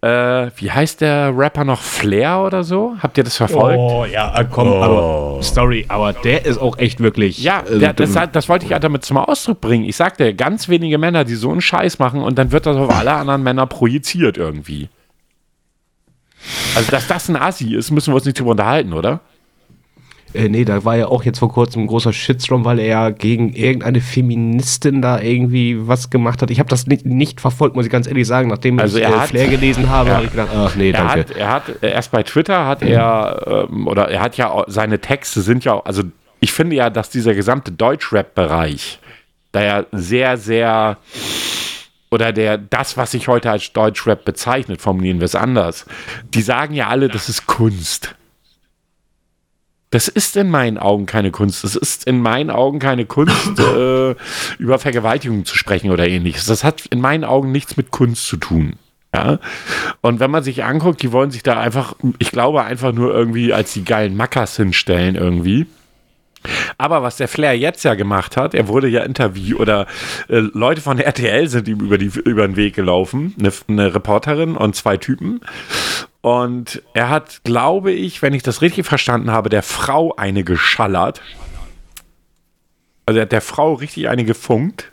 Äh, wie heißt der Rapper noch? Flair oder so? Habt ihr das verfolgt? Oh, ja, äh, komm, aber, sorry, aber der ist auch echt wirklich. Ja, äh, der, das, das wollte ich ja damit zum Ausdruck bringen. Ich sagte, ganz wenige Männer, die so einen Scheiß machen und dann wird das auf alle anderen Männer projiziert irgendwie. Also, dass das ein Assi ist, müssen wir uns nicht drüber unterhalten, oder? Äh, nee, da war ja auch jetzt vor kurzem ein großer Shitstorm, weil er ja gegen irgendeine Feministin da irgendwie was gemacht hat. Ich habe das nicht, nicht verfolgt, muss ich ganz ehrlich sagen. Nachdem Also ich äh, hat- Flair gelesen habe, habe ich gedacht, ach nee, Er danke. hat, er hat äh, erst bei Twitter hat er ähm, oder er hat ja seine Texte sind ja auch, also ich finde ja, dass dieser gesamte Deutschrap-Bereich da ja sehr, sehr oder der das, was sich heute als Deutschrap bezeichnet, formulieren wir es anders. Die sagen ja alle, das ist Kunst. Das ist in meinen Augen keine Kunst. Das ist in meinen Augen keine Kunst, [LAUGHS] äh, über Vergewaltigung zu sprechen oder ähnliches. Das hat in meinen Augen nichts mit Kunst zu tun. Ja? Und wenn man sich anguckt, die wollen sich da einfach, ich glaube, einfach nur irgendwie als die geilen Mackers hinstellen irgendwie. Aber was der Flair jetzt ja gemacht hat, er wurde ja interviewt oder äh, Leute von RTL sind ihm über, die, über den Weg gelaufen, eine, eine Reporterin und zwei Typen. Und er hat, glaube ich, wenn ich das richtig verstanden habe, der Frau eine geschallert. Also er hat der Frau richtig eine gefunkt.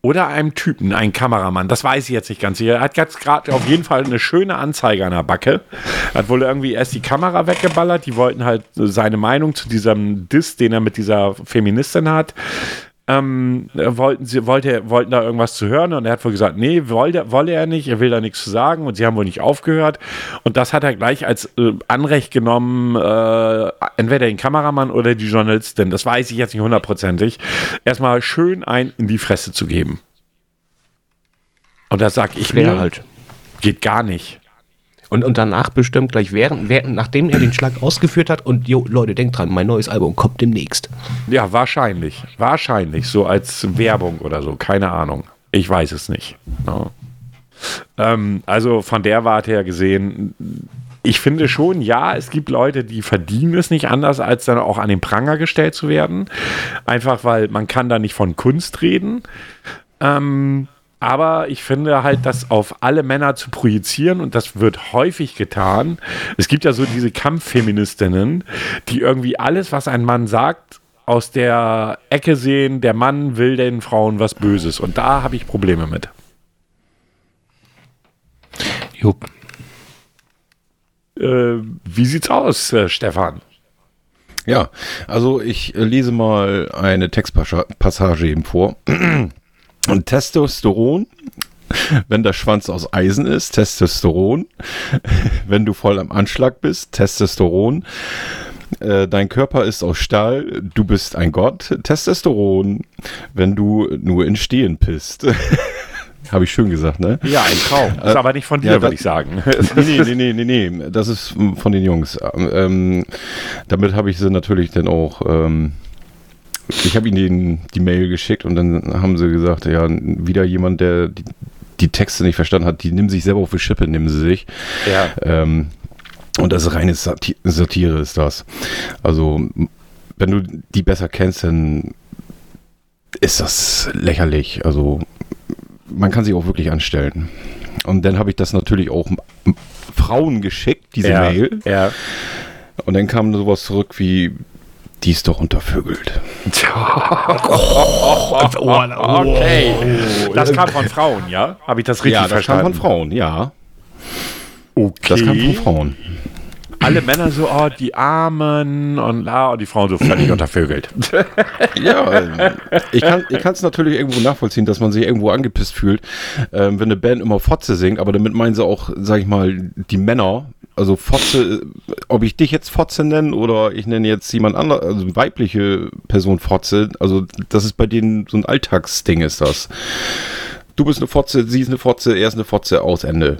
Oder einem Typen, einen Kameramann, das weiß ich jetzt nicht ganz sicher. Er hat jetzt gerade auf jeden Fall eine schöne Anzeige an der Backe. Er hat wohl irgendwie erst die Kamera weggeballert. Die wollten halt seine Meinung zu diesem Diss, den er mit dieser Feministin hat, ähm, wollten sie wollte, wollten da irgendwas zu hören und er hat wohl gesagt, nee, wollte, wolle er nicht, er will da nichts zu sagen und sie haben wohl nicht aufgehört und das hat er gleich als äh, Anrecht genommen, äh, entweder den Kameramann oder die Journalistin, das weiß ich jetzt nicht hundertprozentig, erstmal schön ein in die Fresse zu geben. Und da sag ich Flair mir, halt. geht gar nicht. Und, und danach bestimmt gleich während, während, nachdem er den Schlag ausgeführt hat und jo, Leute, denkt dran, mein neues Album kommt demnächst. Ja, wahrscheinlich. Wahrscheinlich. So als Werbung oder so. Keine Ahnung. Ich weiß es nicht. Ja. Ähm, also von der Warte her gesehen, ich finde schon, ja, es gibt Leute, die verdienen es nicht anders, als dann auch an den Pranger gestellt zu werden. Einfach weil man kann da nicht von Kunst reden. Ähm, aber ich finde halt, das auf alle Männer zu projizieren und das wird häufig getan. Es gibt ja so diese Kampffeministinnen, die irgendwie alles, was ein Mann sagt, aus der Ecke sehen, der Mann will den Frauen was Böses. Und da habe ich Probleme mit. Jupp. Äh, wie sieht's aus, äh, Stefan? Ja, also ich äh, lese mal eine Textpassage eben vor. Und Testosteron, wenn der Schwanz aus Eisen ist, Testosteron. [LAUGHS] Wenn du voll am Anschlag bist, Testosteron. Äh, Dein Körper ist aus Stahl, du bist ein Gott, Testosteron. Wenn du nur in Stehen pisst. [LAUGHS] Habe ich schön gesagt, ne? Ja, ein Traum. Ist aber nicht von dir, ja, würde ich sagen. [LAUGHS] nee, nee, nee, nee, nee, das ist von den Jungs. Ähm, damit habe ich sie natürlich dann auch. Ähm, ich habe ihnen die Mail geschickt und dann haben sie gesagt, ja, wieder jemand, der die, die Texte nicht verstanden hat, die nehmen sich selber auf die Schippe, nehmen sie sich. ja. Ähm, und das ist reine Sati Satire ist das. Also, wenn du die besser kennst, dann ist das lächerlich. Also, man kann sich auch wirklich anstellen. Und dann habe ich das natürlich auch Frauen geschickt, diese ja, Mail. Ja. Und dann kam sowas zurück wie, die ist doch untervögelt. [LAUGHS] Okay. Das kam von Frauen, ja? Habe ich das richtig ja, das verstanden? kam von Frauen, ja. Okay. Das kam von Frauen. Alle Männer so, oh, die Armen und la, und die Frauen so völlig [CLEARS THROAT] untervögelt. [LAUGHS] Ja, äh, ich kann es natürlich irgendwo nachvollziehen, dass man sich irgendwo angepisst fühlt, ähm, wenn eine Band immer Fotze singt, aber damit meinen sie auch, sag ich mal, die Männer. Also Fotze, ob ich dich jetzt Fotze nenne oder ich nenne jetzt jemand anderes, also eine weibliche Person Fotze, also das ist bei denen so ein Alltagsding ist das. Du bist eine Fotze, sie ist eine Fotze, er ist eine Fotze, aus Ende.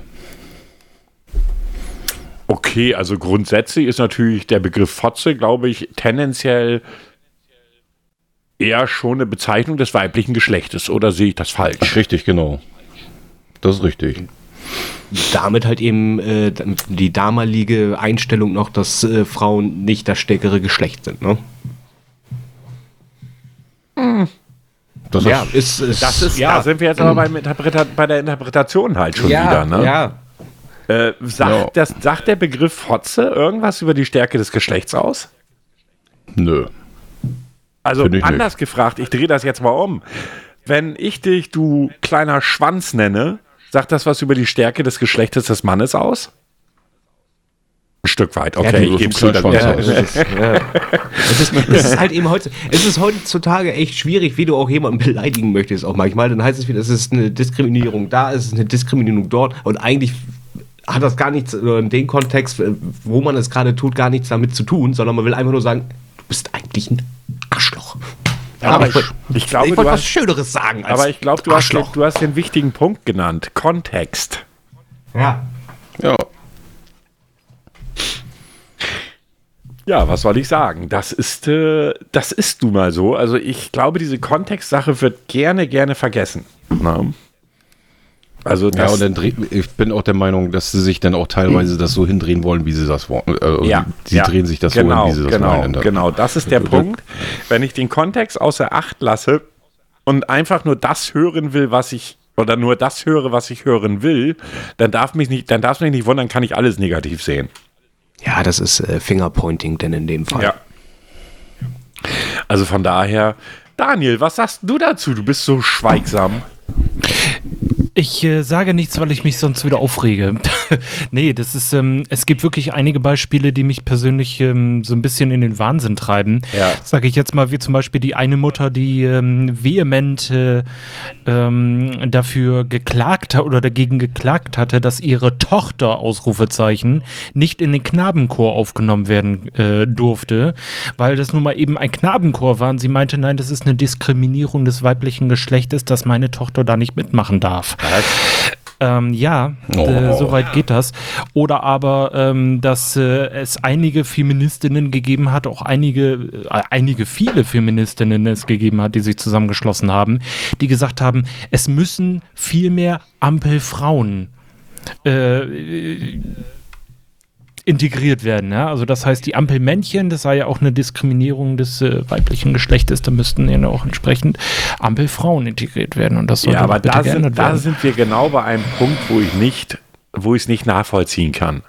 Okay, also grundsätzlich ist natürlich der Begriff Fotze, glaube ich, tendenziell eher schon eine Bezeichnung des weiblichen Geschlechtes. Oder sehe ich das falsch? Richtig, genau. Das ist richtig. Damit halt eben äh, die damalige Einstellung noch, dass äh, Frauen nicht das stärkere Geschlecht sind. Ne? Das Ja, ist, ist, Das ist, ja, da sind wir jetzt aber beim Interpreta bei der Interpretation halt schon ja, wieder. Ne? ja. Äh, sagt, Ja. das, sagt der Begriff Fotze irgendwas über die Stärke des Geschlechts aus? nö. Also anders gefragt, ich drehe das jetzt mal um. Wenn ich dich, du kleiner Schwanz nenne, sagt das was über die Stärke des Geschlechtes des Mannes aus? Ein Stück weit, okay, du ich gebe das- Schwanz. ja, Ja, es, ist, ja. [LAUGHS] es, ist, es ist halt eben heute, es ist heutzutage echt schwierig, wie du auch jemanden beleidigen möchtest auch manchmal. Dann heißt es wieder, es ist eine Diskriminierung da, es ist eine Diskriminierung dort und eigentlich hat das gar nichts, in dem Kontext, äh, wo man es gerade tut, gar nichts damit zu tun, sondern man will einfach nur sagen, du bist eigentlich ein Arschloch. Aber ich, ich glaube, ich du wollte was hast, Schöneres sagen als aber ich glaube, du hast, den, du hast den wichtigen Punkt genannt. Kontext. ja. Ja. Ja, was soll ich sagen? Das ist, äh, das ist nun mal so. Also ich glaube, diese Kontextsache wird gerne, gerne vergessen. Na? Also Ja, und dann dreht, ich bin auch der Meinung, dass sie sich dann auch teilweise das so hindrehen wollen, wie sie das wollen. Äh, ja, sie ja, drehen sich das genau, so hin, wie sie das genau, meinen. dann. Genau, das ist der Punkt. Wenn ich den Kontext außer Acht lasse und einfach nur das hören will, was ich oder nur das höre, was ich hören will, dann darf mich nicht, dann darf mich nicht wundern, kann ich alles negativ sehen. ja, das ist äh, Fingerpointing denn in dem Fall. Ja. Also von daher, Daniel, was sagst du dazu? Du bist so schweigsam. Ich äh, sage nichts, weil ich mich sonst wieder aufrege. [LAUGHS] nee, das ist, ähm, es gibt wirklich einige Beispiele, die mich persönlich ähm, so ein bisschen in den Wahnsinn treiben. Ja. Sage ich jetzt mal, wie zum Beispiel die eine Mutter, die ähm, vehement äh, ähm, dafür geklagt hat oder dagegen geklagt hatte, dass ihre Tochter, Ausrufezeichen, nicht in den Knabenchor aufgenommen werden äh, durfte, weil das nun mal eben ein Knabenchor war und sie meinte, nein, das ist eine Diskriminierung des weiblichen Geschlechtes, dass meine Tochter da nicht mitmachen darf. Ähm, ja, Oh. äh, soweit geht das. Oder aber, ähm, dass äh, es einige Feministinnen gegeben hat, auch einige, äh, einige viele Feministinnen es gegeben hat, die sich zusammengeschlossen haben, die gesagt haben, es müssen viel mehr Ampelfrauen äh, integriert werden. Ja? Also das heißt, die Ampelmännchen, das sei ja auch eine Diskriminierung des äh, weiblichen Geschlechtes, da müssten ja auch entsprechend Ampelfrauen integriert werden. Und das sollte Ja, aber da sind, da sind wir genau bei einem Punkt, wo ich nicht, wo ich es nicht nachvollziehen kann.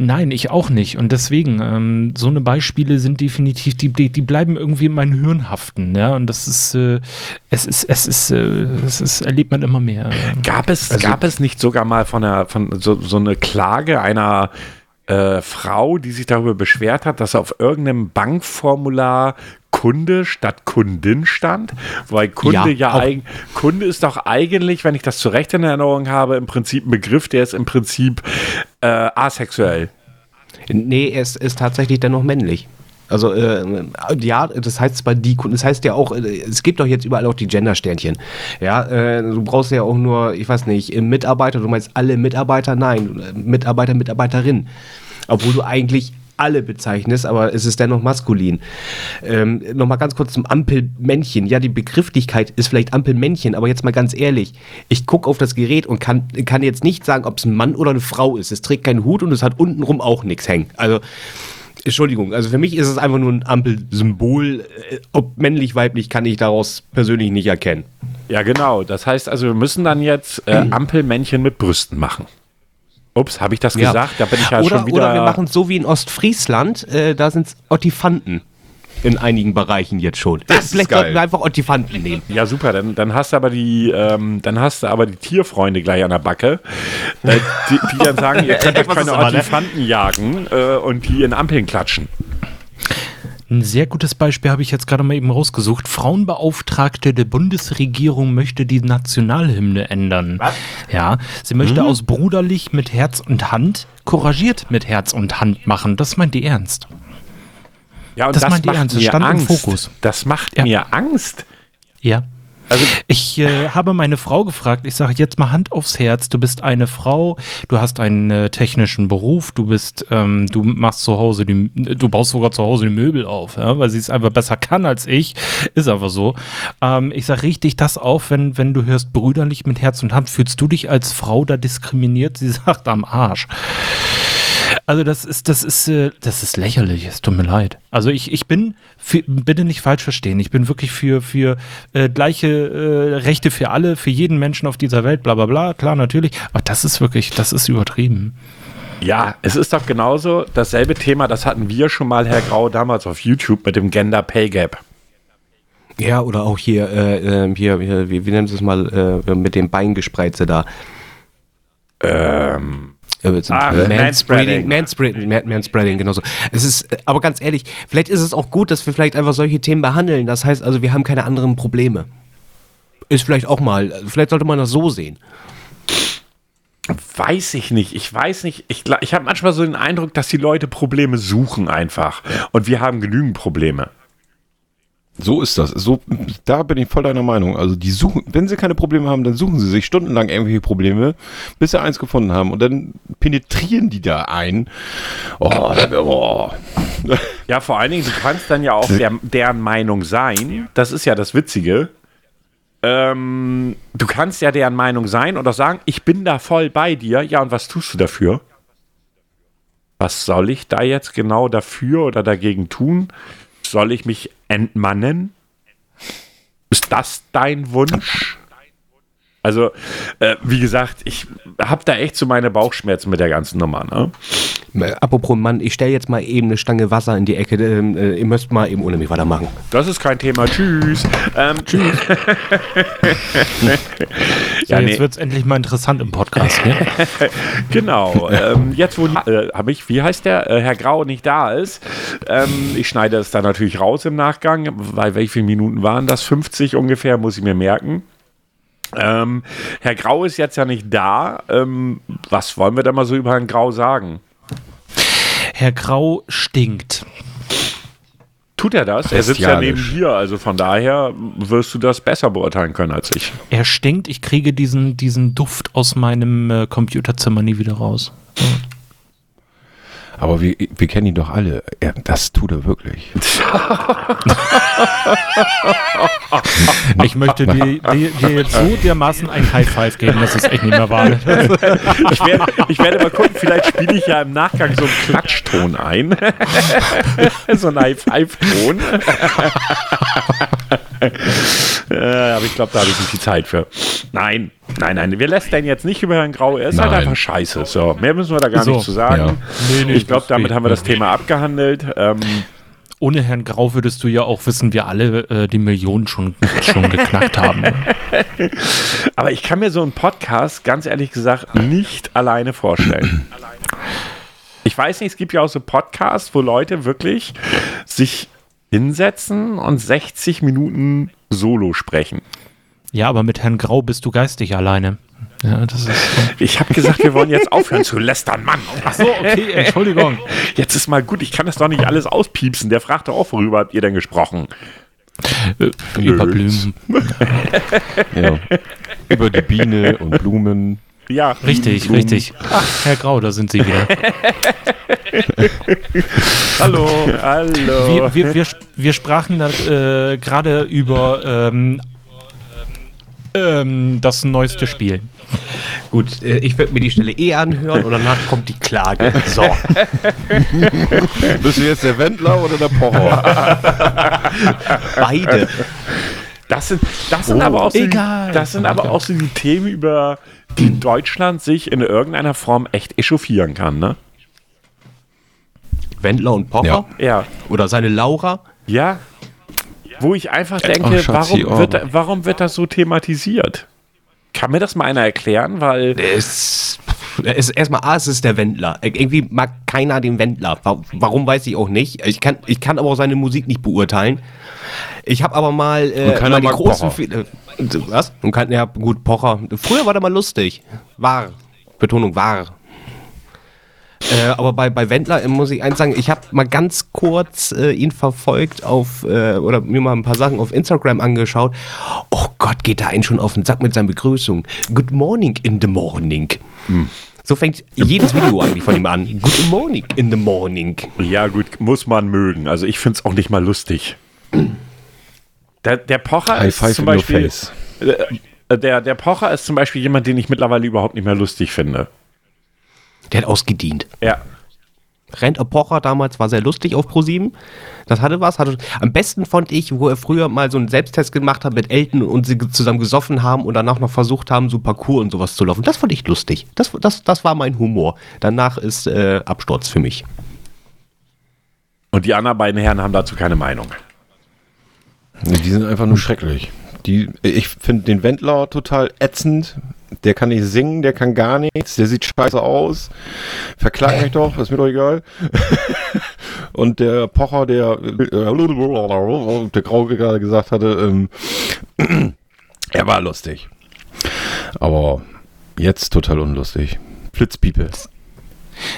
Nein, ich auch nicht. Und deswegen, ähm, so eine Beispiele sind definitiv, die, die, die bleiben irgendwie in meinem Hirn haften. Ja? Und das ist, äh, es ist, es ist, äh, es ist, erlebt man immer mehr. Gab es, Also gab es nicht sogar mal von, einer, von so, so eine Klage einer äh, Frau, die sich darüber beschwert hat, dass auf irgendeinem Bankformular Kunde statt Kundin stand? Weil Kunde Ja, ja, Kunde ist doch eigentlich, wenn ich das zu Recht in Erinnerung habe, im Prinzip ein Begriff, der ist im Prinzip äh, asexuell. Nee, er ist, tatsächlich dann noch männlich. Also, äh, ja, das heißt zwar die Kunden, das heißt ja auch, äh, es gibt doch jetzt überall auch die Gender-Sternchen. Ja, äh, du brauchst ja auch nur, ich weiß nicht, Mitarbeiter, du meinst alle Mitarbeiter, nein, äh, Mitarbeiter, Mitarbeiterin. Obwohl du eigentlich alle bezeichnest, aber es ist dennoch maskulin. Ähm, Nochmal ganz kurz zum Ampelmännchen. Ja, die Begrifflichkeit ist vielleicht Ampelmännchen, aber jetzt mal ganz ehrlich, ich gucke auf das Gerät und kann, kann jetzt nicht sagen, ob es ein Mann oder eine Frau ist. Es trägt keinen Hut und es hat untenrum auch nichts hängen. Also, Entschuldigung, also für mich ist es einfach nur ein Ampelsymbol. Äh, Ob männlich, weiblich, kann ich daraus persönlich nicht erkennen. Ja, genau. Das heißt also, wir müssen dann jetzt äh, [CLEARS THROAT] Ampelmännchen mit Brüsten machen. Ups, habe ich das Ja. gesagt? Da bin ich ja oder, schon wieder. oder wir machen es so wie in Ostfriesland, äh, da sind es Ottifanten. In einigen Bereichen jetzt schon. Das ist Vielleicht geil. sollten wir einfach Ottifanten nehmen. Ja, super. Dann, dann hast du aber die, ähm, dann hast du aber die Tierfreunde gleich an der Backe, äh, die, die dann sagen, ihr [LAUGHS] könnt euch keine ne? Olifanten jagen äh, und die in Ampeln klatschen. Ein sehr gutes Beispiel habe ich jetzt gerade mal eben rausgesucht. Frauenbeauftragte der Bundesregierung möchte die Nationalhymne ändern. Was? Ja, sie möchte aus bruderlich mit Herz und Hand couragiert mit Herz und Hand machen. Das meint die ernst. Ja, und Das das, meint die Ernst, das stand im Angst. Fokus. Das macht Ja. mir Angst. Ja. Also Ich äh, habe meine Frau gefragt, ich sage jetzt mal Hand aufs Herz, du bist eine Frau, du hast einen äh, technischen Beruf, du bist, ähm, du machst zu Hause, die, du baust sogar zu Hause die Möbel auf, ja, weil sie es einfach besser kann als ich, ist einfach so. Ähm, ich sage richtig das auf, wenn, wenn du hörst brüderlich mit Herz und Hand, fühlst du dich als Frau da diskriminiert? Sie [LAUGHS] sagt am Arsch. Also das ist, das ist, äh, das ist lächerlich. Es tut mir leid. Also ich, ich bin, für, bitte nicht falsch verstehen. Ich bin wirklich für, für äh, gleiche äh, Rechte für alle, für jeden Menschen auf dieser Welt, bla bla bla. Klar, natürlich. Aber das ist wirklich, das ist übertrieben. Ja, es ist doch genauso dasselbe Thema, das hatten wir schon mal, Herr Grau, damals auf YouTube mit dem Gender Pay Gap. Ja, oder auch hier, äh, äh, hier, hier wie, wie nennen Sie es mal, äh, mit dem Beingespreize da. Ähm, Äh, äh, Manspreading. Manspreading, Manspreading, Man- Manspreading, genau so. Es ist, aber ganz ehrlich, vielleicht ist es auch gut, dass wir vielleicht einfach solche Themen behandeln. Das heißt also, wir haben keine anderen Probleme. Ist vielleicht auch mal, vielleicht sollte man das so sehen. weiß ich nicht. Ich weiß nicht. Ich, ich habe manchmal so den Eindruck, dass die Leute Probleme suchen einfach. Und wir haben genügend Probleme. So ist das. So, da bin ich voll deiner Meinung. Also die suchen, wenn sie keine Probleme haben, dann suchen sie sich stundenlang irgendwelche Probleme, bis sie eins gefunden haben. Und dann penetrieren die da ein. Oh, oh. Ja, vor allen Dingen, du kannst dann ja auch der, deren Meinung sein. Das ist ja das Witzige. Ähm, du kannst ja deren Meinung sein und auch sagen, ich bin da voll bei dir. Ja, und was tust du dafür? Was soll ich da jetzt genau dafür oder dagegen tun? Soll ich mich entmannen? Ist das dein Wunsch? Also, äh, wie gesagt, ich habe da echt so meine Bauchschmerzen mit der ganzen Nummer. Ne? Äh, Apropos Mann, ich stelle jetzt mal eben eine Stange Wasser in die Ecke. Ähm, äh, ihr müsst mal eben ohne mich weitermachen. Das ist kein Thema. Tschüss. Ähm, Tschüss. [LAUGHS] So, ja, jetzt nee, wird es endlich mal interessant im Podcast. Ne? [LAUGHS] genau. Ähm, jetzt, wo äh, habe ich, wie heißt der, äh, Herr Grau nicht da ist, ähm, ich schneide es dann natürlich raus im Nachgang, weil wie viele Minuten waren das? 50 ungefähr, muss ich mir merken. Ähm, Herr Grau ist jetzt ja nicht da. Ähm, was wollen wir da mal so über Herrn Grau sagen? Herr Grau stinkt. Tut er das? Er sitzt ja neben dir, also von daher wirst du das besser beurteilen können als ich. Er stinkt. Ich kriege diesen, diesen Duft aus meinem äh, Computerzimmer nie wieder raus. Aber wir, wir kennen ihn doch alle. Er, das tut er wirklich. [LAUGHS] [LAUGHS] Ich möchte dir, dir, dir jetzt so dermaßen ein High Five geben, dass es echt nicht mehr war. [LAUGHS] Ich werde, ich werde mal gucken, vielleicht spiele ich ja im Nachgang so einen Klatschton ein. so einen High-Five-Ton. Äh, aber ich glaube, da habe ich nicht die Zeit für. Nein, nein, nein. Wir lässt den jetzt nicht über Herrn Grau. Er ist halt Nein. einfach scheiße. So, mehr müssen wir da gar So, nicht zu sagen. ja. Nee, nee, ich glaube, damit haben wir das. Thema abgehandelt. Ähm, Ohne Herrn Grau würdest du ja auch wissen, wir alle äh, die Millionen schon, schon geknackt haben. [LAUGHS] aber ich kann mir so einen Podcast, ganz ehrlich gesagt, nicht alleine vorstellen. Ich weiß nicht, es gibt ja auch so Podcasts, wo Leute wirklich sich hinsetzen und 60 Minuten Solo sprechen. Ja, aber mit Herrn Grau bist du geistig alleine. Ja, das ist. [LAUGHS] Ich habe gesagt, wir wollen jetzt aufhören zu lästern, Mann. Ach so, okay, Entschuldigung. [LAUGHS] Jetzt ist mal gut, ich kann das doch nicht alles auspiepsen. Der fragt doch auch, worüber habt ihr denn gesprochen? Äh, Über Blumen. [LAUGHS] Ja. Über die Biene und Blumen. Ja, Richtig, Blumen. richtig. Ach, Herr Grau, da sind Sie wieder. [LAUGHS] Hallo. Hallo. Wir, wir, wir, wir sprachen äh, gerade über ähm, ähm, das neueste Spiel. Gut, äh, ich werde mir die Stelle eh anhören und danach kommt die Klage. So. [LAUGHS] Bist du jetzt der Wendler oder der Pocher? [LAUGHS] Beide. Das sind, das sind aber auch so, die, egal. das sind aber auch so die Themen, über die Deutschland sich in irgendeiner Form echt echauffieren kann, ne? Wendler und Pocher. Ja. Ja. Oder seine Laura. Ja. Wo ich einfach denke, Ach, Schatzi, warum, oh. wird, warum wird das so thematisiert? Kann mir das mal einer erklären? Weil Es ist erstmal A, es ist der Wendler. Irgendwie mag keiner den Wendler. Wa- Warum weiß ich auch nicht. Ich kann, ich kann aber auch seine Musik nicht beurteilen. Ich habe aber mal, äh, mal die mag großen Pocher. Äh, Was? Und kann, ja, gut, Pocher. Früher war der mal lustig. War. Betonung war. Äh, aber bei, bei Wendler äh, muss ich eins sagen, ich habe mal ganz kurz äh, ihn verfolgt auf, äh, oder mir mal ein paar Sachen auf Instagram angeschaut. Oh Gott, geht da einen schon auf den Sack mit seiner Begrüßung. Good morning in the morning. So fängt jedes Video eigentlich von ihm an. Good morning in the morning. Ja, gut, muss man mögen. Also ich finde es auch nicht mal lustig. Der, der Pocher High ist zum in your Beispiel. face. Äh, Der, der Pocher ist zum Beispiel jemand, den ich mittlerweile überhaupt nicht mehr lustig finde. Der hat ausgedient. Ja. Rent Epocher damals war sehr lustig auf Pro7. Das hatte was. Hatte, am besten fand ich, wo er früher mal so einen Selbsttest gemacht hat mit Elton und sie zusammen gesoffen haben und danach noch versucht haben, so Parcours und sowas zu laufen. Das fand ich lustig. Das, das, das war mein Humor. Danach ist äh, Absturz für mich. Und die anderen beiden Herren haben dazu keine Meinung. Die sind einfach nur schrecklich. Die, ich finde den Wendler total ätzend. Der kann nicht singen, der kann gar nichts, der sieht scheiße aus. Verklag mich doch, ist mir doch egal. [LAUGHS] Und der Pocher, der, äh, der Grau gerade gesagt hatte, ähm, [CLEARS THROAT] er war lustig. Aber jetzt total unlustig. Flitzpiepe.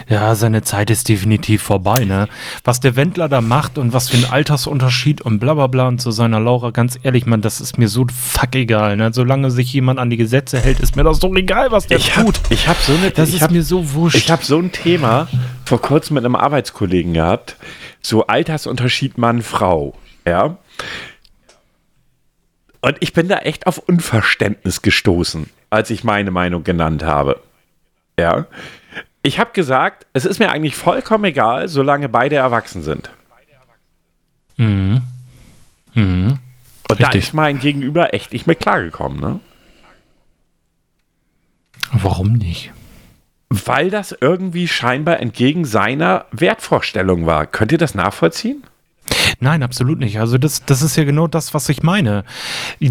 Ja, seine Zeit ist definitiv vorbei, ne? Was der Wendler da macht und was für ein Altersunterschied und bla bla bla und zu seiner Laura, ganz ehrlich, man, das ist mir so fuck egal, ne? Solange sich jemand an die Gesetze hält, ist mir das doch egal, was der Ich hab, tut. ich hab so eine, Das ich ist hab, mir so wurscht. Ich habe so ein Thema vor kurzem mit einem Arbeitskollegen gehabt. So Altersunterschied Mann-Frau. Ja. Und ich bin da echt auf Unverständnis gestoßen, als ich meine Meinung genannt habe. Ja. Ich habe gesagt, es ist mir eigentlich vollkommen egal, solange beide erwachsen sind. Mhm. Mhm. Und da Richtig. ist mein Gegenüber echt nicht mit klargekommen, ne? Warum nicht? Weil das irgendwie scheinbar entgegen seiner Wertvorstellung war. Könnt ihr das nachvollziehen? Nein, absolut nicht. Also das, das ist ja genau das, was ich meine.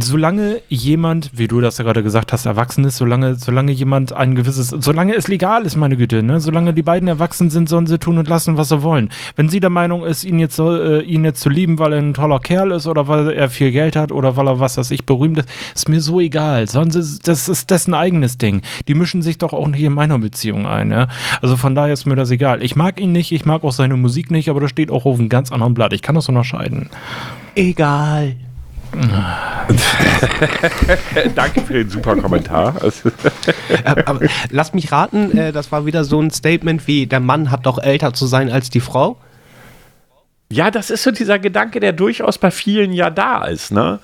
Solange jemand, wie du das ja gerade gesagt hast, erwachsen ist, solange, solange jemand ein gewisses, solange es legal ist, meine Güte, ne? solange die beiden erwachsen sind, sollen sie tun und lassen, was sie wollen. Wenn sie der Meinung ist, ihn jetzt, äh, ihn jetzt zu lieben, weil er ein toller Kerl ist oder weil er viel Geld hat oder weil er was weiß ich berühmt ist, ist mir so egal. Sollen sie, das ist dessen eigenes Ding. Die mischen sich doch auch nicht in meiner Beziehung ein. Ja? Also von daher ist mir das egal. Ich mag ihn nicht, ich mag auch seine Musik nicht, aber das steht auch auf einem ganz anderen Blatt. Ich kann das unterscheiden. Egal. [LAUGHS] Danke für den super Kommentar. Äh, aber lass mich raten, äh, das war wieder so ein Statement wie, der Mann hat doch älter zu sein als die Frau. Ja, das ist so dieser Gedanke, der durchaus bei vielen ja da ist. Ne?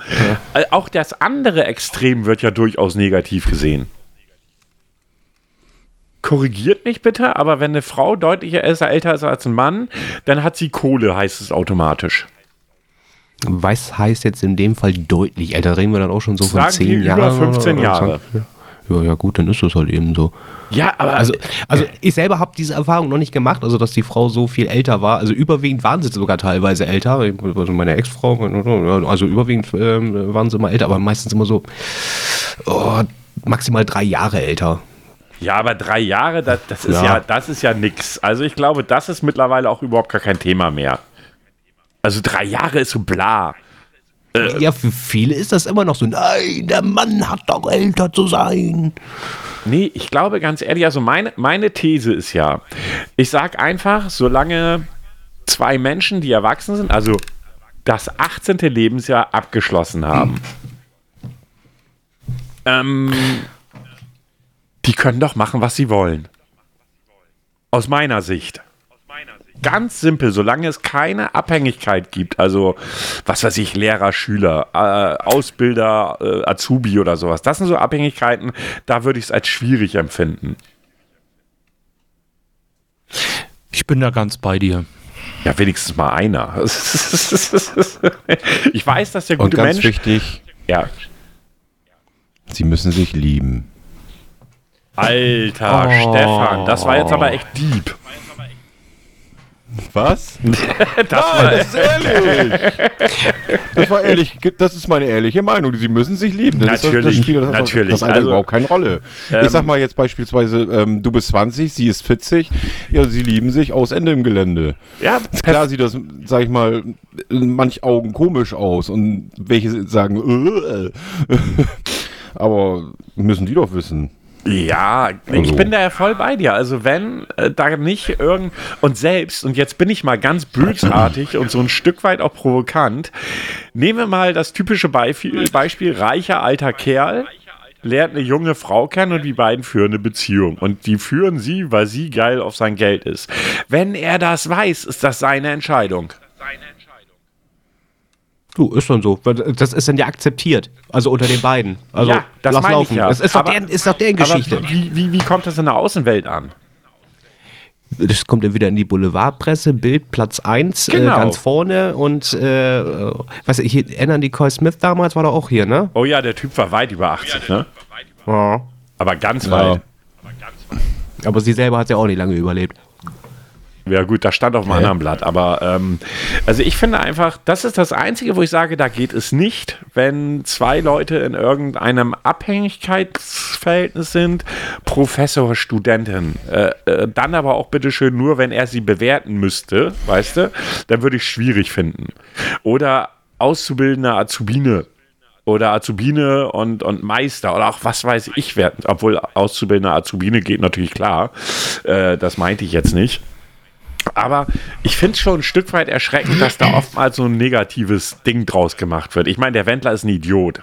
Äh, Auch das andere Extrem wird ja durchaus negativ gesehen. Korrigiert mich bitte, aber wenn eine Frau deutlich älter ist als ein Mann, dann hat sie Kohle, heißt es automatisch. Was heißt jetzt in dem Fall deutlich älter? Reden wir dann auch schon so von Sagen 10 wir über Jahren. 15 oder Jahre. 20. Ja, ja, gut, dann ist das halt eben so. Ja, aber Also, also ich selber habe diese Erfahrung noch nicht gemacht, also dass die Frau so viel älter war. Also überwiegend waren sie sogar teilweise älter. Also meine Ex-Frau, also überwiegend ähm, waren sie immer älter, aber meistens immer so oh, maximal drei Jahre älter. Ja, aber drei Jahre, das, das ist Ja. ja, das ist ja nix. Also ich glaube, das ist mittlerweile auch überhaupt gar kein Thema mehr. Also drei Jahre ist so bla. Ja, für viele ist das immer noch so, nein, der Mann hat doch älter zu sein. Nee, ich glaube ganz ehrlich, also meine, meine These ist ja, ich sag einfach, solange zwei Menschen, die erwachsen sind, also das 18. Lebensjahr abgeschlossen haben, ähm, die können doch machen, was sie wollen. Aus meiner Sicht. Ganz simpel, solange es keine Abhängigkeit gibt, also was weiß ich, Lehrer, Schüler, äh, Ausbilder, äh, Azubi oder sowas, das sind so Abhängigkeiten, da würde ich es als schwierig empfinden. Ich bin da ganz bei dir. Ja, wenigstens mal einer. [LAUGHS] ich weiß, dass der Und gute ganz Mensch. wichtig, Ja. sie müssen sich lieben. Alter, Oh. Stefan, das war jetzt aber echt deep. Was? [LAUGHS] Das war, Das ist ehrlich. Das war ehrlich, das ist meine ehrliche Meinung. Sie müssen sich lieben. Das Natürlich, ist, das, das spielt das, natürlich. Das Alter Also, überhaupt keine Rolle. ähm, ich sag mal jetzt beispielsweise, ähm, du bist 20, sie ist 40, ja, sie lieben sich aus Ende im Gelände. ja, Klar sieht das, sag ich mal, in manch Augen komisch aus und welche sagen, äh, [LAUGHS] aber müssen die doch wissen. Ja, ich Also. bin da ja voll bei dir. Also wenn äh, da nicht irgend und selbst und jetzt bin ich mal ganz bösartig und so ein Stück weit auch provokant. Nehmen wir mal das typische Beispiel, Beispiel reicher alter Kerl lernt eine junge Frau kennen und die beiden führen eine Beziehung und die führen sie, weil sie geil auf sein Geld ist. Wenn er das weiß, ist das seine Entscheidung. Du, ist schon so. Das ist dann ja akzeptiert. Also unter den beiden. Also Ja, das lass meine ich laufen. ja. Das ist doch, Aber- deren, ist doch deren Geschichte. Aber wie, wie, wie kommt das in der Außenwelt an? Das kommt dann wieder in die Boulevardpresse, Bild Platz 1, äh, Genau. ganz vorne und äh, äh, was ich hier erinnern die Coy Smith damals war doch auch hier, ne? Oh ja, der Typ war weit über 80, ne? Ja. Aber ganz Ja. weit. Aber sie selber hat ja auch nicht lange überlebt. Ja gut, das stand auf einem anderen Blatt, aber ähm, also ich finde einfach, das ist das Einzige, wo ich sage, da geht es nicht, wenn zwei Leute in irgendeinem Abhängigkeitsverhältnis sind, Professor, Studentin, äh, äh, dann aber auch bitteschön nur, wenn er sie bewerten müsste, weißt du, dann würde ich es schwierig finden. Oder auszubildende Azubine oder Azubine und, und Meister oder auch was weiß ich wer, obwohl auszubildende Azubine geht natürlich klar, äh, das meinte ich jetzt nicht. Aber ich finde es schon ein Stück weit erschreckend, dass da oftmals so ein negatives Ding draus gemacht wird. Ich meine, der Wendler ist ein Idiot.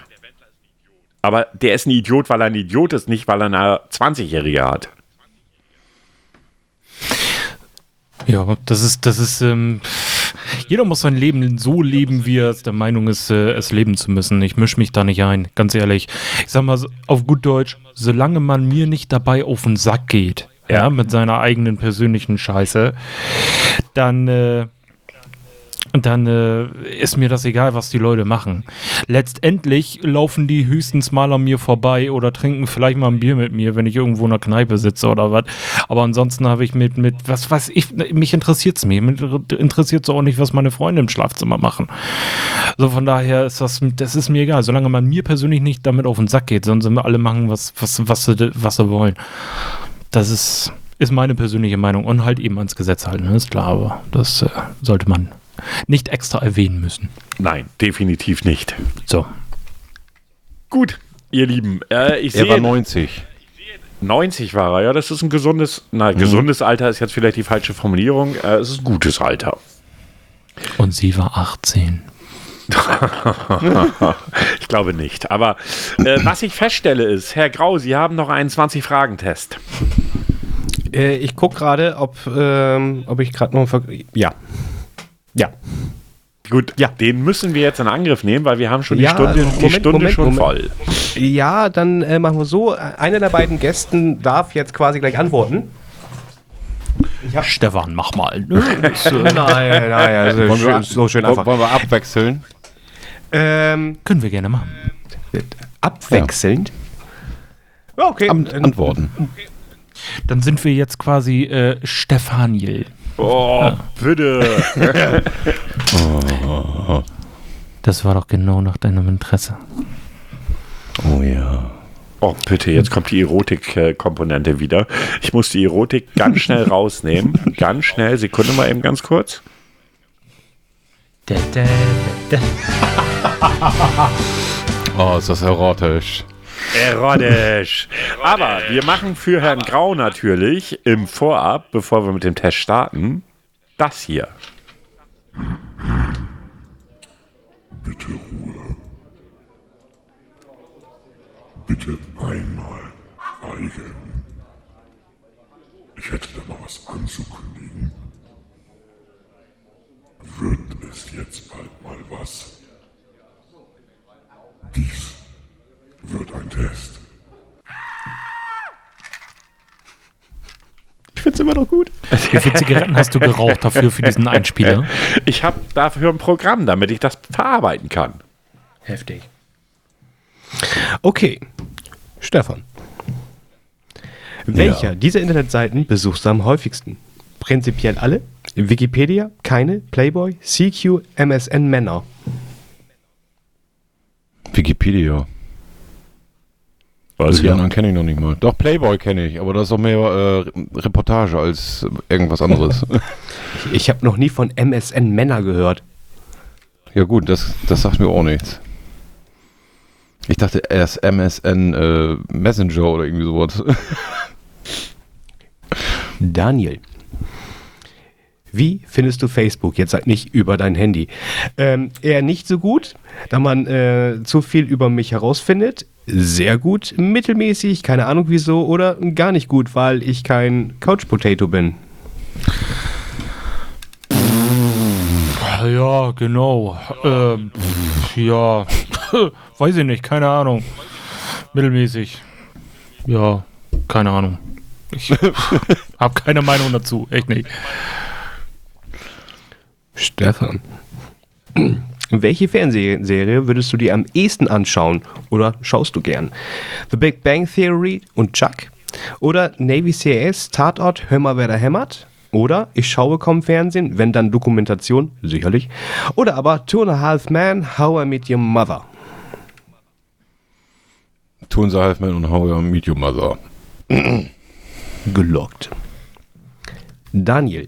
Aber der ist ein Idiot, weil er ein Idiot ist, nicht weil er eine 20-Jährige hat. Ja, das ist, das ist, ähm, jeder muss sein Leben so leben, wie er es der Meinung ist, äh, es leben zu müssen. Ich mische mich da nicht ein, ganz ehrlich. Ich sag mal auf gut Deutsch, solange man mir nicht dabei auf den Sack geht, ja, mit seiner eigenen persönlichen Scheiße, dann, äh, dann äh, ist mir das egal, was die Leute machen. Letztendlich laufen die höchstens mal an mir vorbei oder trinken vielleicht mal ein Bier mit mir, wenn ich irgendwo in einer Kneipe sitze oder was. Aber ansonsten habe ich mit, mit, was weiß ich, mich interessiert es mir. Mich interessiert es auch nicht, was meine Freunde im Schlafzimmer machen. So von daher ist das, das ist mir egal. Solange man mir persönlich nicht damit auf den Sack geht, sonst sind wir alle machen, was, was, was, was sie wollen. Das ist, ist meine persönliche Meinung. Und halt eben ans Gesetz halten, ne? ist klar, aber das äh, sollte man nicht extra erwähnen müssen. Nein, definitiv nicht. So. Gut, ihr Lieben, äh, ich Er war sehe 90. 90 war er, ja, das ist ein gesundes, na, gesundes Alter ist jetzt vielleicht die falsche Formulierung, äh, es ist ein gutes Alter. Und sie war 18. [LAUGHS] Ich glaube nicht. Aber äh, was ich feststelle ist, Herr Grau, Sie haben noch einen 20-Fragen-Test. Äh, ich gucke gerade, ob, ähm, ob ich gerade noch. Ja. Ja. Gut, Ja. den müssen wir jetzt in Angriff nehmen, weil wir haben schon die Ja, Stunde, die Moment, Stunde Moment, schon Moment. voll. Ja, dann äh, machen wir so. Einer der beiden Gästen darf jetzt quasi gleich antworten. Stefan, mach mal. äh, [LAUGHS] Nein, nein, also Wollen wir, so schön wollen- einfach. wollen wir abwechseln? Ähm, können wir gerne machen. abwechselnd. Ja, okay. Dann- Antworten. Dann sind wir jetzt quasi äh, Stefaniel. Oh, bitte. [LAUGHS] Das war doch genau nach deinem Interesse. Oh ja. Oh, bitte, jetzt kommt die Erotik-Komponente wieder. Ich muss die Erotik ganz schnell [LAUGHS] rausnehmen. Ganz schnell, Sekunde mal eben ganz kurz. Da, da, da, da. [LAUGHS] Oh, ist das erotisch. Erotisch. Aber wir machen für Herrn Grau natürlich im Vorab, bevor wir mit dem Test starten, das hier. Bitte Ruhe. Bitte einmal schweigen. Ich hätte da mal was anzukündigen. Wird es jetzt bald mal was? Dies wird ein Test. Ich finde es immer noch gut. Wie viele Zigaretten hast du geraucht dafür für diesen Einspieler? Ich habe dafür ein Programm, damit ich das verarbeiten kann. Heftig. Okay. Stefan. Welcher dieser Internetseiten besuchst du am häufigsten? Prinzipiell alle? Wikipedia? Keine? Playboy? CQ? MSN Männer? Wikipedia. Was die anderen kenne ich noch nicht mal. Doch, Playboy kenne ich, aber das ist doch mehr äh, Reportage als irgendwas anderes. [LAUGHS] [LAUGHS] Ich habe noch nie von MSN Männer gehört. ja gut, das, das sagt mir auch nichts. Ich dachte erst MSN äh, Messenger oder irgendwie sowas. [LAUGHS] Daniel. Wie findest du Facebook? Jetzt sag nicht über dein Handy. Ähm, eher nicht so gut, da man äh, zu viel über mich herausfindet. Sehr gut, mittelmäßig, keine Ahnung wieso, oder gar nicht gut, weil ich kein Couch Potato bin. Ja, genau. Ähm, ja, [LAUGHS] [LAUGHS] weiß ich nicht, keine Ahnung. Mittelmäßig. Ja, keine Ahnung. Ich [LAUGHS] habe keine Meinung dazu, echt nicht. Stefan. Welche Fernsehserie würdest du dir am ehesten anschauen oder schaust du gern? The Big Bang Theory und Chuck? Oder Navy CIS, Tatort, Hör mal, wer da hämmert? Oder ich schaue kaum Fernsehen, wenn dann Dokumentation, sicherlich. Oder aber Two and a Half Men, How I Met Your Mother. Tun sie Halfman und How I Meet Your Mother. Gelockt. Daniel,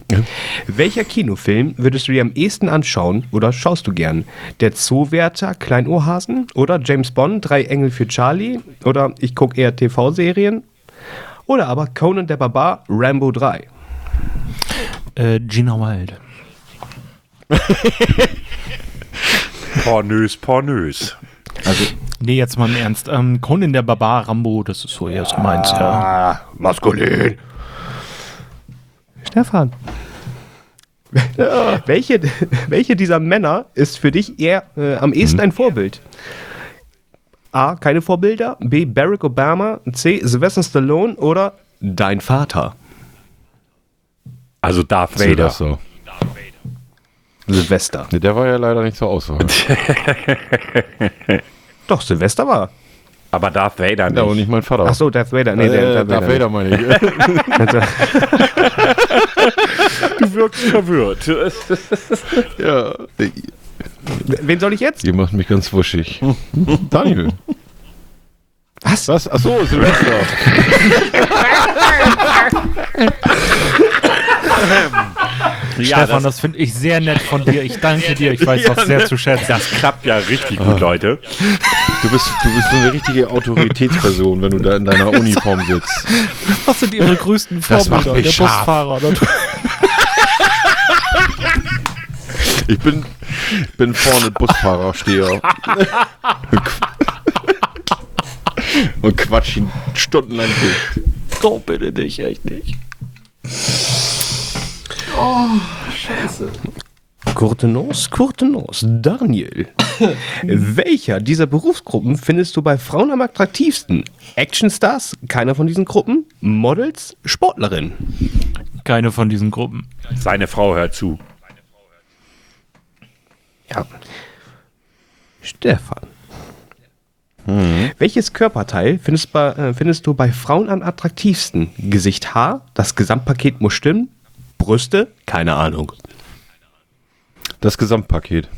welcher Kinofilm würdest du dir am ehesten anschauen oder schaust du gern? Der Zoowärter Kleinohrhasen oder James Bond Drei Engel für Charlie oder ich gucke eher TV-Serien oder aber Conan der Barbar Rambo 3. Äh, Gina Wild. Pornös, pornös. Nee, jetzt mal im Ernst. Ähm, Conan der Barbar, Rambo, das ist so eher so meins, ja. Ah, maskulin. Stefan. welche, welche dieser Männer ist für dich eher äh, am ehesten ein Vorbild? A. Keine Vorbilder. B. Barack Obama. C. Sylvester Stallone oder dein Vater? Also Darth Vader. So. Silvester. Nee, der war ja leider nicht zur Auswahl. [LAUGHS] Doch, Silvester war. Aber Darth Vader nicht. ja, und nicht mein Vater. Ach so, Darth Vader. Nee, äh, der, Darth Vader meine ich. [LAUGHS] [LAUGHS] Also, Du wirkst verwirrt. [LAUGHS] ja. wen soll ich jetzt? Ihr macht mich ganz wuschig. Daniel. Was? Was? Achso, Silvester. Stefan, das, finde ich sehr nett von dir. Ich danke dir. Ich weiß das sehr zu schätzen. Das klappt ja richtig gut, Leute. Du bist, du bist so eine richtige Autoritätsperson, wenn du da in deiner Uniform sitzt. Was sind Ihre größten Das Vorbilder? Der scharf. Busfahrer. Oder? Ich bin, bin vorne Busfahrersteher. Und quatsch ihn stundenlang durch. Oh, bitte dich, echt nicht. Kurtenos, Kurtenos, Daniel. [LAUGHS] Welcher dieser Berufsgruppen findest du bei Frauen am attraktivsten? Actionstars? Keiner von diesen Gruppen? Models? Sportlerin? Keine von diesen Gruppen. Seine Frau hört zu. Ja. Stefan. Welches Körperteil findest, bei, äh, findest du bei Frauen am attraktivsten? Gesicht, Haar? Das Gesamtpaket muss stimmen? Brüste? Keine Ahnung. Das Gesamtpaket.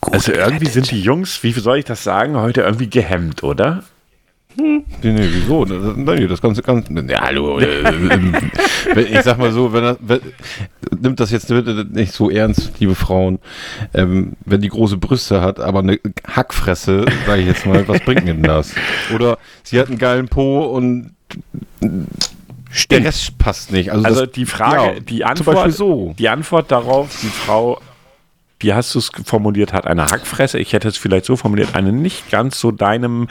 Also irgendwie sind die Jungs, wie soll ich das sagen, heute irgendwie gehemmt, oder? Nee, nee, wieso? Das, nee, das Ganze ganz. Ja, hallo. äh, wenn- [LAUGHS] ich sag mal so, wenn das, wenn, nimmt das jetzt bitte nicht so ernst, liebe Frauen. Ähm, wenn die große Brüste hat, aber eine Hackfresse, sage ich jetzt mal, was bringt denn das? Oder sie hat einen geilen Po und der Rest passt nicht. Also, Also das, die Frage, ja, die zum Antwort, so. die Antwort darauf, die Frau, wie hast du es formuliert, hat eine Hackfresse. Ich hätte es vielleicht so formuliert, eine nicht ganz so deinem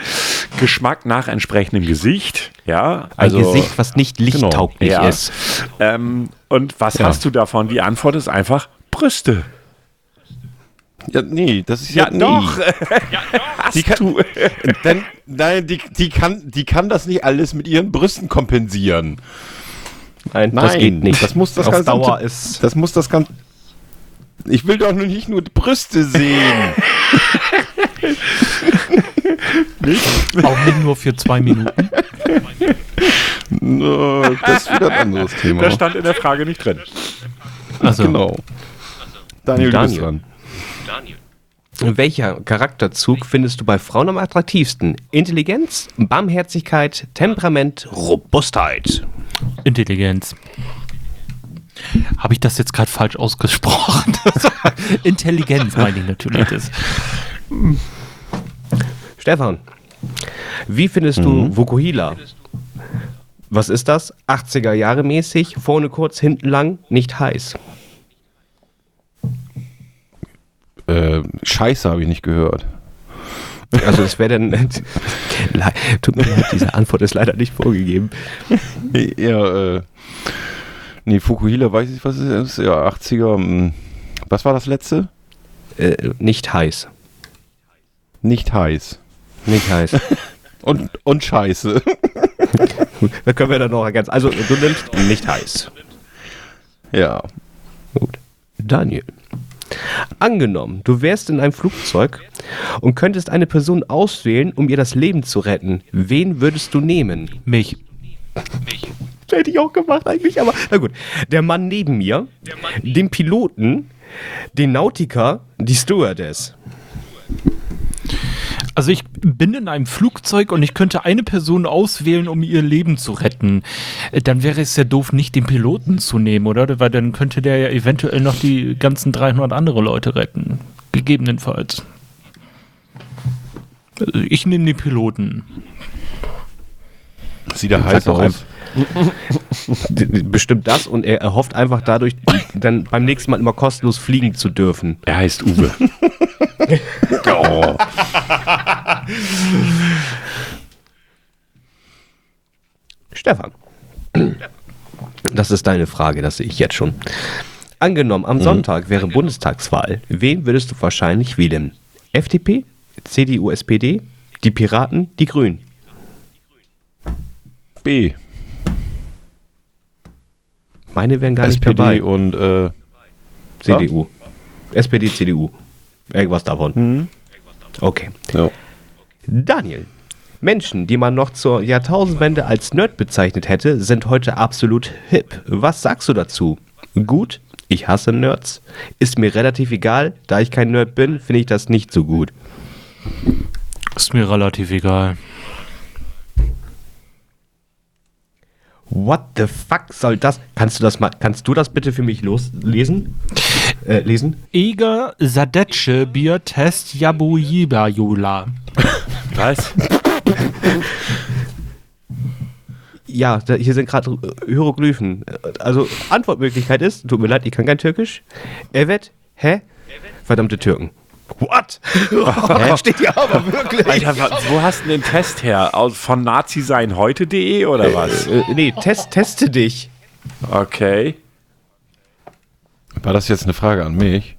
Geschmack nach entsprechenden Gesicht. Ja, Ein also Gesicht, was nicht lichttauglich ja. ist. Ähm, und was Ja. hast du davon? Die Antwort ist einfach Brüste. Ja, nee, das ist ja, Ja, doch. [LAUGHS] Nee. Hast Die kann, du. [LAUGHS] Denn, nein, die, die, kann, die kann das nicht alles mit ihren Brüsten kompensieren. Nein, das Nein, geht nicht. Das muss [LAUGHS] das Auf ganze Dauer ist. Das muss das ganze. Ich will doch nur nicht nur die Brüste sehen. Auch nicht nur für zwei Minuten. No, das ist wieder ein anderes Thema. Das stand in der Frage nicht drin. Also, genau. Daniel, du bist Daniel. Welcher Charakterzug findest du bei Frauen am attraktivsten? Intelligenz, Barmherzigkeit, Temperament, Robustheit. Intelligenz. Habe ich das jetzt gerade falsch ausgesprochen? [LAUGHS] Intelligenz meine ich natürlich. Das. [LAUGHS] Stefan, wie findest du Vokuhila? Was ist das? 80er Jahre mäßig, vorne kurz, hinten lang, nicht heiß. Äh, Scheiße habe ich nicht gehört. Also es wäre dann... [LAUGHS] Tut mir leid, diese Antwort ist leider nicht vorgegeben. Ja, äh. Nee, Fukuhila weiß ich, was es ist. Ja, 80er. hm. Was war das letzte? Äh, nicht heiß. Nicht heiß. Nicht heiß. [LAUGHS] Und, und Scheiße. [LAUGHS] da können wir dann noch ganz... Also du nimmst nicht heiß. ja. Gut. Daniel. Angenommen, du wärst in einem Flugzeug und könntest eine Person auswählen, um ihr das Leben zu retten. Wen würdest du nehmen? Mich. Hätte ich auch gemacht eigentlich, aber na gut. Der Mann neben mir, den Piloten, den Nautiker, die Stewardess. Also ich bin in einem Flugzeug und ich könnte eine Person auswählen, um ihr Leben zu retten. Äh, Dann wäre es ja doof, nicht den Piloten zu nehmen, oder? Weil dann könnte der ja eventuell noch die ganzen 300 andere Leute retten. Gegebenenfalls. Also ich nehme den Piloten. Sieht er heiß doch aus. Bestimmt das und er erhofft einfach dadurch, dann beim nächsten Mal immer kostenlos fliegen zu dürfen. Er heißt Uwe. [LAUGHS] oh. Stefan. Das ist deine Frage, das sehe ich jetzt schon. Angenommen, am Sonntag wäre Bundestagswahl. Wen würdest du wahrscheinlich wählen? FDP, CDU, SPD, die Piraten, die Grünen. B. Meine wären gar nicht SPD dabei. und äh, CDU. SPD, CDU. Irgendwas davon. Okay. ja. Daniel. Menschen, die man noch zur Jahrtausendwende als Nerd bezeichnet hätte, sind heute absolut hip. Was sagst du dazu? Gut, ich hasse Nerds. Ist mir relativ egal, da ich kein Nerd bin, finde ich das nicht so gut. Ist mir relativ egal. What the fuck soll das? Kannst du das mal, kannst du das bitte für mich loslesen? Äh, lesen? Eger Sadetsche Bier Test Jabujibayula. Was? Ja, da, hier sind gerade äh, Hieroglyphen. Also, Antwortmöglichkeit ist, tut mir leid, ich kann kein Türkisch. Evet, hä? Verdammte Türken. What? [LAUGHS] Steht hier aber wirklich. Alter, wo hast du denn den Test her? Aus, von naziseinheute.de oder was? Äh, nee, test, teste dich. Okay. War das jetzt eine Frage an mich?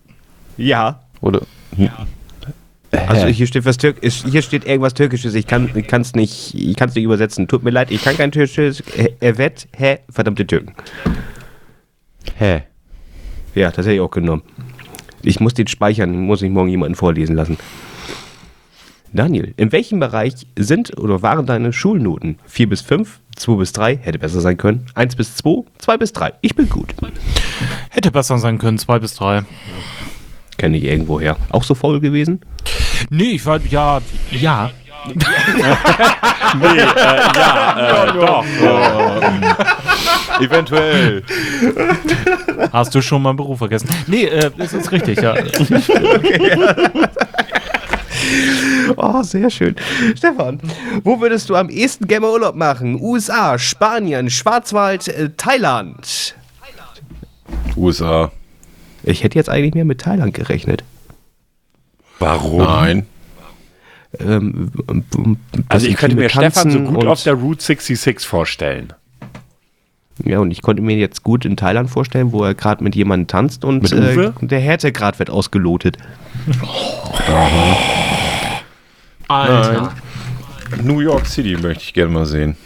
Ja. Oder? Also hier steht was Türk hier steht irgendwas Türkisches. Ich kann es nicht, ich kann's nicht übersetzen. Tut mir leid, ich kann kein Türkisch. Äh, Evet, hä? Verdammte Türken. Hä? Ja, das hätte ich auch genommen. Ich muss den speichern, muss ich morgen jemanden vorlesen lassen. Daniel, in welchem Bereich sind oder waren deine Schulnoten? 4 bis 5, 2 bis 3, hätte besser sein können. 1 bis 2, 2 bis 3. Ich bin gut. Hätte besser sein können, zwei bis drei. Kenne ich irgendwo her. Auch so faul gewesen? Nee, ich war, ja, ja. [LAUGHS] Nee, äh, ja, äh, doch. Eventuell. Hast du schon mal einen Beruf vergessen? Nee, äh, das ist richtig, ja. [LAUGHS] Oh, sehr schön. Stefan, wo würdest du am ehesten gerne Urlaub machen? USA, Spanien, Schwarzwald, äh, Thailand. USA. Ich hätte jetzt eigentlich mehr mit Thailand gerechnet. Warum? Nein. Ähm, Also ich könnte mir Stefan so tanzen gut auf der Route 66 vorstellen. Ja, und ich konnte mir jetzt gut in Thailand vorstellen, wo er gerade mit jemandem tanzt und Mit äh, der Härtegrad wird ausgelotet. Alter. New York City möchte ich gerne mal sehen.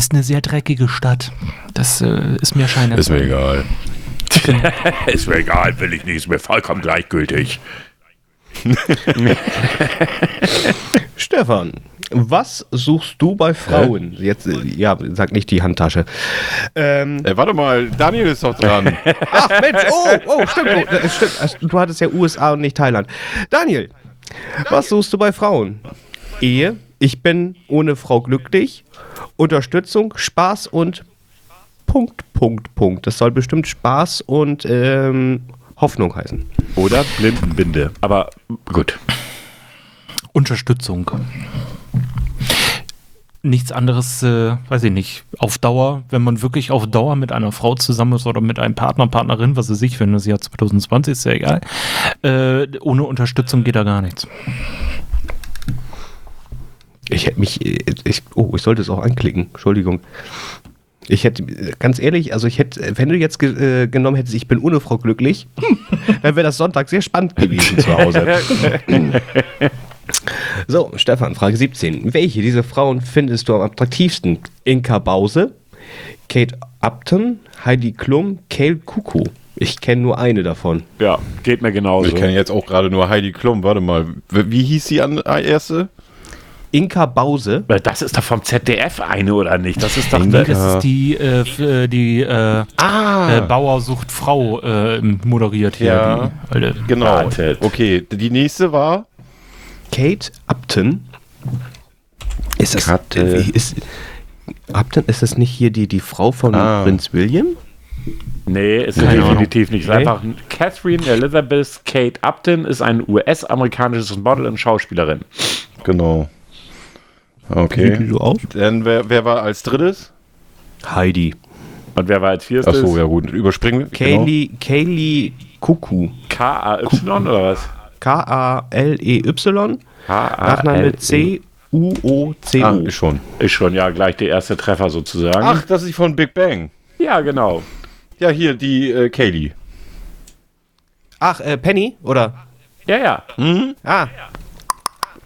Ist eine sehr dreckige Stadt. Das äh, ist mir scheinbar. Ist mir egal. [LAUGHS] ist mir egal, will ich nicht, ist mir vollkommen gleichgültig. [LAUGHS] Stefan, was suchst du bei Frauen? Jetzt, äh, ja, sag nicht die Handtasche. Ähm, Ey, warte mal, Daniel ist doch dran. [LAUGHS] ach Mensch, oh, oh, stimmt, oh, stimmt. Du hattest ja USA und nicht Thailand. Daniel, was suchst du bei Frauen? Ehe, ich bin ohne Frau glücklich, Unterstützung, Spaß und Punkt, Punkt, Punkt. Das soll bestimmt Spaß und ähm, Hoffnung heißen. Oder Blindenbinde. Aber gut. Unterstützung. Nichts anderes, äh, weiß ich nicht, auf Dauer, wenn man wirklich auf Dauer mit einer Frau zusammen ist oder mit einem Partner, Partnerin, was weiß ich, wenn das Jahr 2020 ist, ja egal. Äh, ohne Unterstützung geht da gar nichts. Ich hätte mich, ich, oh, ich sollte es auch anklicken, Entschuldigung. Ich hätte, ganz ehrlich, also ich hätte, wenn du jetzt ge, äh, genommen hättest, ich bin ohne Frau glücklich, [LAUGHS] dann wäre das Sonntag sehr spannend gewesen zu Hause. [LAUGHS] so, Stefan, Frage 17. Welche dieser Frauen findest du am attraktivsten? Inka Bause, Kate Upton, Heidi Klum, Kale Kuku. Ich kenne nur eine davon. Ja, geht mir genauso. Ich kenne jetzt auch gerade nur Heidi Klum. Warte mal, wie hieß die an, äh, erste? Inka Bause. Weil Das ist doch vom ZDF eine, oder nicht? Das ist doch. Das ist die, äh, äh, die äh, Ah, äh, Bauer sucht Frau äh, moderiert hier. Ja. Die, alte. genau. Wartet. Okay, die nächste war Kate Upton. Ist das, Kate. äh, ist, Upton, ist das nicht hier die, die Frau von Ah. Prinz William? Nee, ist Keine definitiv nicht. Es ist Okay. einfach Catherine Elizabeth Kate Upton ist ein US-amerikanisches Model und Schauspielerin. genau. Sieht die Okay. so aus? Dann wer, wer war als drittes? Heidi. Und wer war als vierstes? Achso, ja gut. Überspringen wir. Genau. Kaylee, Kaylee Kuku. K-A-Y oder was? K-A-L-E-Y. K-A-L-E. Nachname C-U-O-C-O. Ah, ist schon. Ist schon, ja, gleich der erste Treffer sozusagen. Ach, das ist die von Big Bang. Ja, genau. Ja, hier, die äh, Kaylee. Ach, äh, Penny? Oder? Ja, ja. Ah.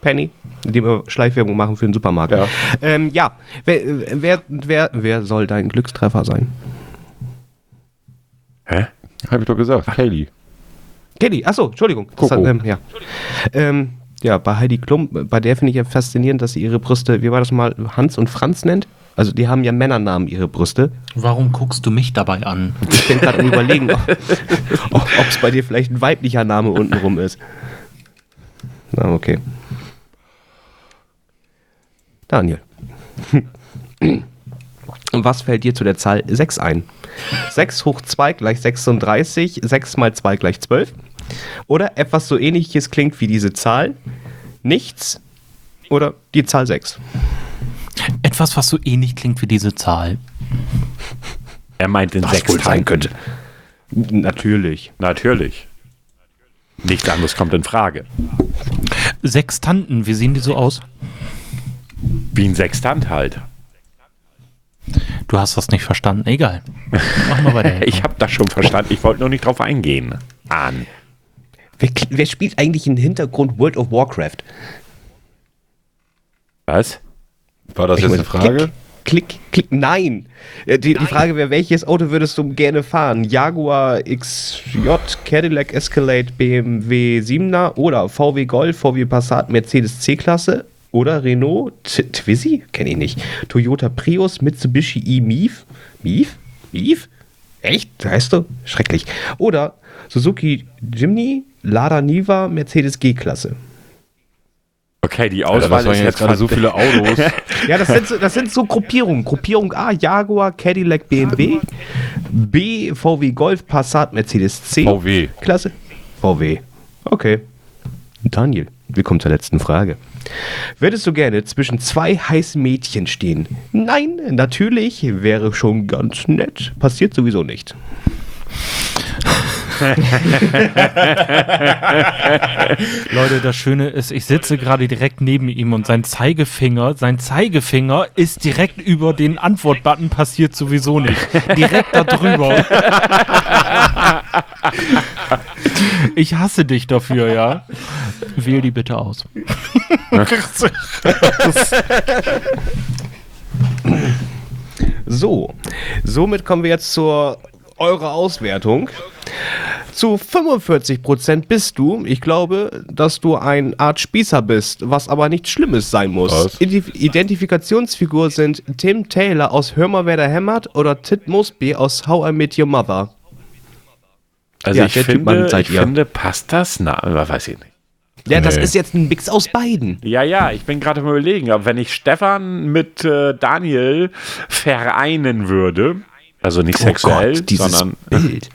Penny. Indem wir Schleichwerbung machen für den Supermarkt. Ja. Ähm, ja. Wer, wer, wer, wer soll dein Glückstreffer sein? Hä? Hab ich doch gesagt. Kaylee. Kelly, achso, Entschuldigung. Coco. ähm, ja. Ähm, ja, bei Heidi Klum, bei der finde ich ja faszinierend, dass sie ihre Brüste, wie war das mal, Hans und Franz nennt? Also die haben ja Männernamen, ihre Brüste. Warum guckst du mich dabei an? Ich bin gerade am überlegen, ob es bei dir vielleicht ein weiblicher Name untenrum ist. Na, okay. Daniel. Und was fällt dir zu der Zahl 6 ein? 6 hoch 2 gleich 36, 6 mal 2 gleich 12. Oder etwas so ähnliches klingt wie diese Zahl. Nichts. Oder die Zahl 6. Etwas, was so ähnlich klingt wie diese Zahl. Er meint den Sextanten. könnte. Natürlich. Natürlich. Nichts anderes kommt in Frage. Sextanten, wie sehen die so aus? Wie ein Sextant halt. Du hast das nicht verstanden. Egal. Mach mal weiter. [LAUGHS] Ich habe das schon verstanden. Ich wollte nur nicht drauf eingehen. An. Wer, wer spielt eigentlich im Hintergrund World of Warcraft? Was? War das Ich jetzt meine, eine Frage? Klick, klick, klick, nein. Äh, Die, die Frage wäre, welches Auto würdest du gerne fahren? Jaguar XJ, Cadillac Escalade, BMW 7er oder VW Golf, VW Passat, Mercedes C-Klasse oder Renault T- Twizy? Kenne ich nicht. Toyota Prius, Mitsubishi E-Mief? Mief? Mief? Echt? Heißt du? Schrecklich. Oder Suzuki Jimny, Lada Niva, Mercedes G-Klasse. Okay, die Alter, Auswahl das waren ist jetzt jetzt gerade so viele Autos. [LAUGHS] Ja, das sind, so, das sind so Gruppierungen. Gruppierung A, Jaguar, Cadillac, BMW. B, VW Golf, Passat, Mercedes C. VW. Klasse. VW. Okay. Daniel, wir kommen zur letzten Frage. Würdest du gerne zwischen zwei heißen Mädchen stehen? Nein, natürlich, wäre schon ganz nett. Passiert sowieso nicht. [LAUGHS] Leute, das Schöne ist, ich sitze gerade direkt neben ihm und sein Zeigefinger, sein Zeigefinger ist direkt über den Antwortbutton, passiert sowieso nicht. Direkt da drüber. [LAUGHS] Ich hasse dich dafür, ja. Wähl die bitte aus. [LAUGHS] So, somit kommen wir jetzt zur eurer Auswertung. Zu 45% bist du, ich glaube, dass du eine Art Spießer bist, was aber nichts Schlimmes sein muss. Was? Ident- Identifikationsfigur sind Tim Taylor aus Hör mal, wer da hämmert oder Tit Mosby aus How I Met Your Mother. Also Ja, ich, finde, ich ihr. finde, passt das? Na, weiß ich nicht. Ja, das Nee. ist jetzt ein Mix aus beiden. Ja, ja, ich bin gerade am überlegen, aber wenn ich Stefan mit äh, Daniel vereinen würde, also nicht sexuell, sondern Bild.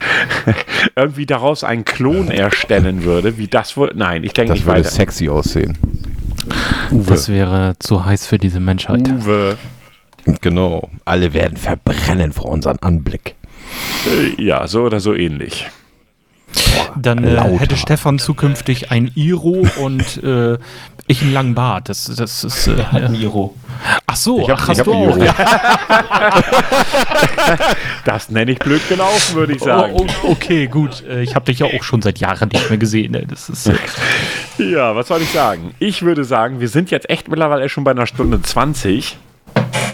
[LAUGHS] irgendwie daraus einen Klon erstellen würde, wie das wohl. Nein, ich denke Das nicht würde weiter. sexy aussehen. Das wäre zu heiß für diese Menschheit. Uwe. Genau. Alle werden verbrennen vor unserem Anblick. Ja, so oder so ähnlich. Dann äh, hätte Stefan zukünftig ein Iro und äh, ich einen langen Bart. Das, das ist. Äh, Ein Iro. ach so, Ich hab- ach, ich hast du auch. Iro. [LAUGHS] Das nenne ich blöd gelaufen, würde ich sagen. Oh, oh, okay, gut. Äh, Ich habe dich ja auch schon seit Jahren nicht mehr gesehen. Ne? Das ist, [LAUGHS] Ja, was soll ich sagen? Ich würde sagen, wir sind jetzt echt mittlerweile schon bei einer Stunde 20.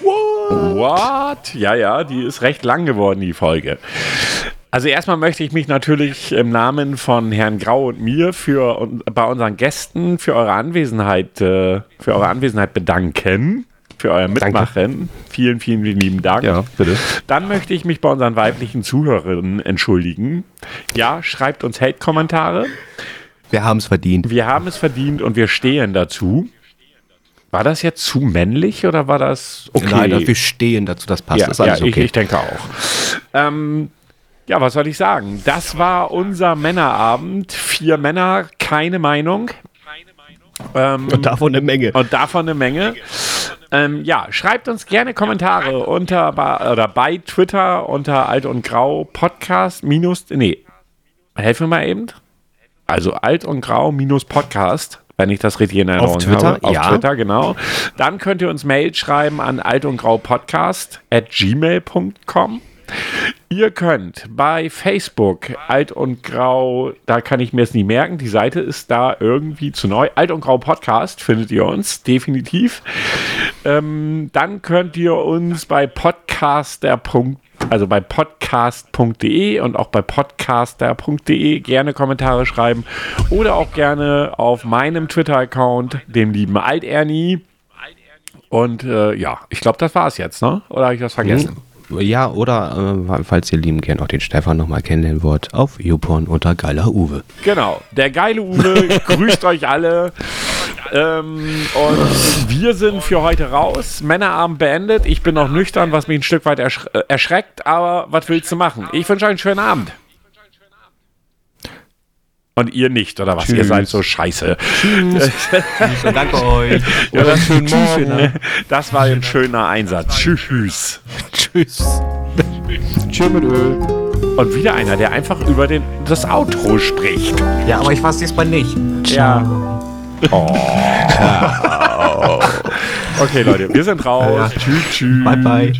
What? What? Ja, ja, die ist recht lang geworden, die Folge. Also erstmal möchte ich mich natürlich im Namen von Herrn Grau und mir für und bei unseren Gästen für eure Anwesenheit, äh, für eure Anwesenheit bedanken. Für euer Mitmachen. Vielen, vielen, vielen lieben Dank. Ja, bitte. Dann möchte ich mich bei unseren weiblichen Zuhörerinnen entschuldigen. Ja, schreibt uns Hate-Kommentare. Wir haben es verdient. Wir haben es verdient und wir stehen dazu. War das jetzt zu männlich oder war das okay? Nein, wir stehen dazu, das passt. ja, ist alles ja, ich, okay. ich denke auch. Ähm, ja, was soll ich sagen? Das war unser Männerabend. Vier Männer, keine Meinung. Ähm, Und davon eine Menge. und davon eine Menge. Ähm, ja, schreibt uns gerne Kommentare unter bei, oder bei Twitter unter Alt und Grau Podcast minus nee. Helf mir mal eben. Also Alt und Grau minus Podcast, wenn ich das richtig in Erinnerung Twitter? habe. Auf Ja. Twitter, genau. Dann könnt ihr uns Mail schreiben an alt und grau podcast at gmail.com. Ihr könnt bei Facebook Alt und Grau, da kann ich mir es nie merken, die Seite ist da irgendwie zu neu. Alt und Grau Podcast findet ihr uns, definitiv. Ähm, dann könnt ihr uns bei podcaster. Also bei podcast.de und auch bei podcaster.de gerne Kommentare schreiben oder auch gerne auf meinem Twitter-Account, dem lieben Alt Ernie. Und äh, ja, ich glaube, das war's jetzt, ne? Oder habe ich was vergessen? Ja, oder äh, falls ihr lieben gern auch den Stefan nochmal kennenlernen wollt, auf YouPorn unter geiler Uwe. Genau, der geile Uwe [LAUGHS] grüßt euch alle. Ähm, und wir sind für heute raus. Männerabend beendet. Ich bin noch nüchtern, was mich ein Stück weit ersch äh, erschreckt, aber was willst du machen? Ich wünsche euch einen schönen Abend. Und ihr nicht, oder was? Ihr Tschüss. seid so scheiße. [LAUGHS] Danke euch. Ja, das, das war ein schöner Einsatz. Tschüss. tschüss. Tschüss mit Öl. Und wieder einer, der einfach über den, das Outro spricht. Ja, aber ich weiß diesmal nicht. Ja. Oh. [LAUGHS] Okay, Leute, wir sind raus. Tschüss, tschüss. Bye, bye.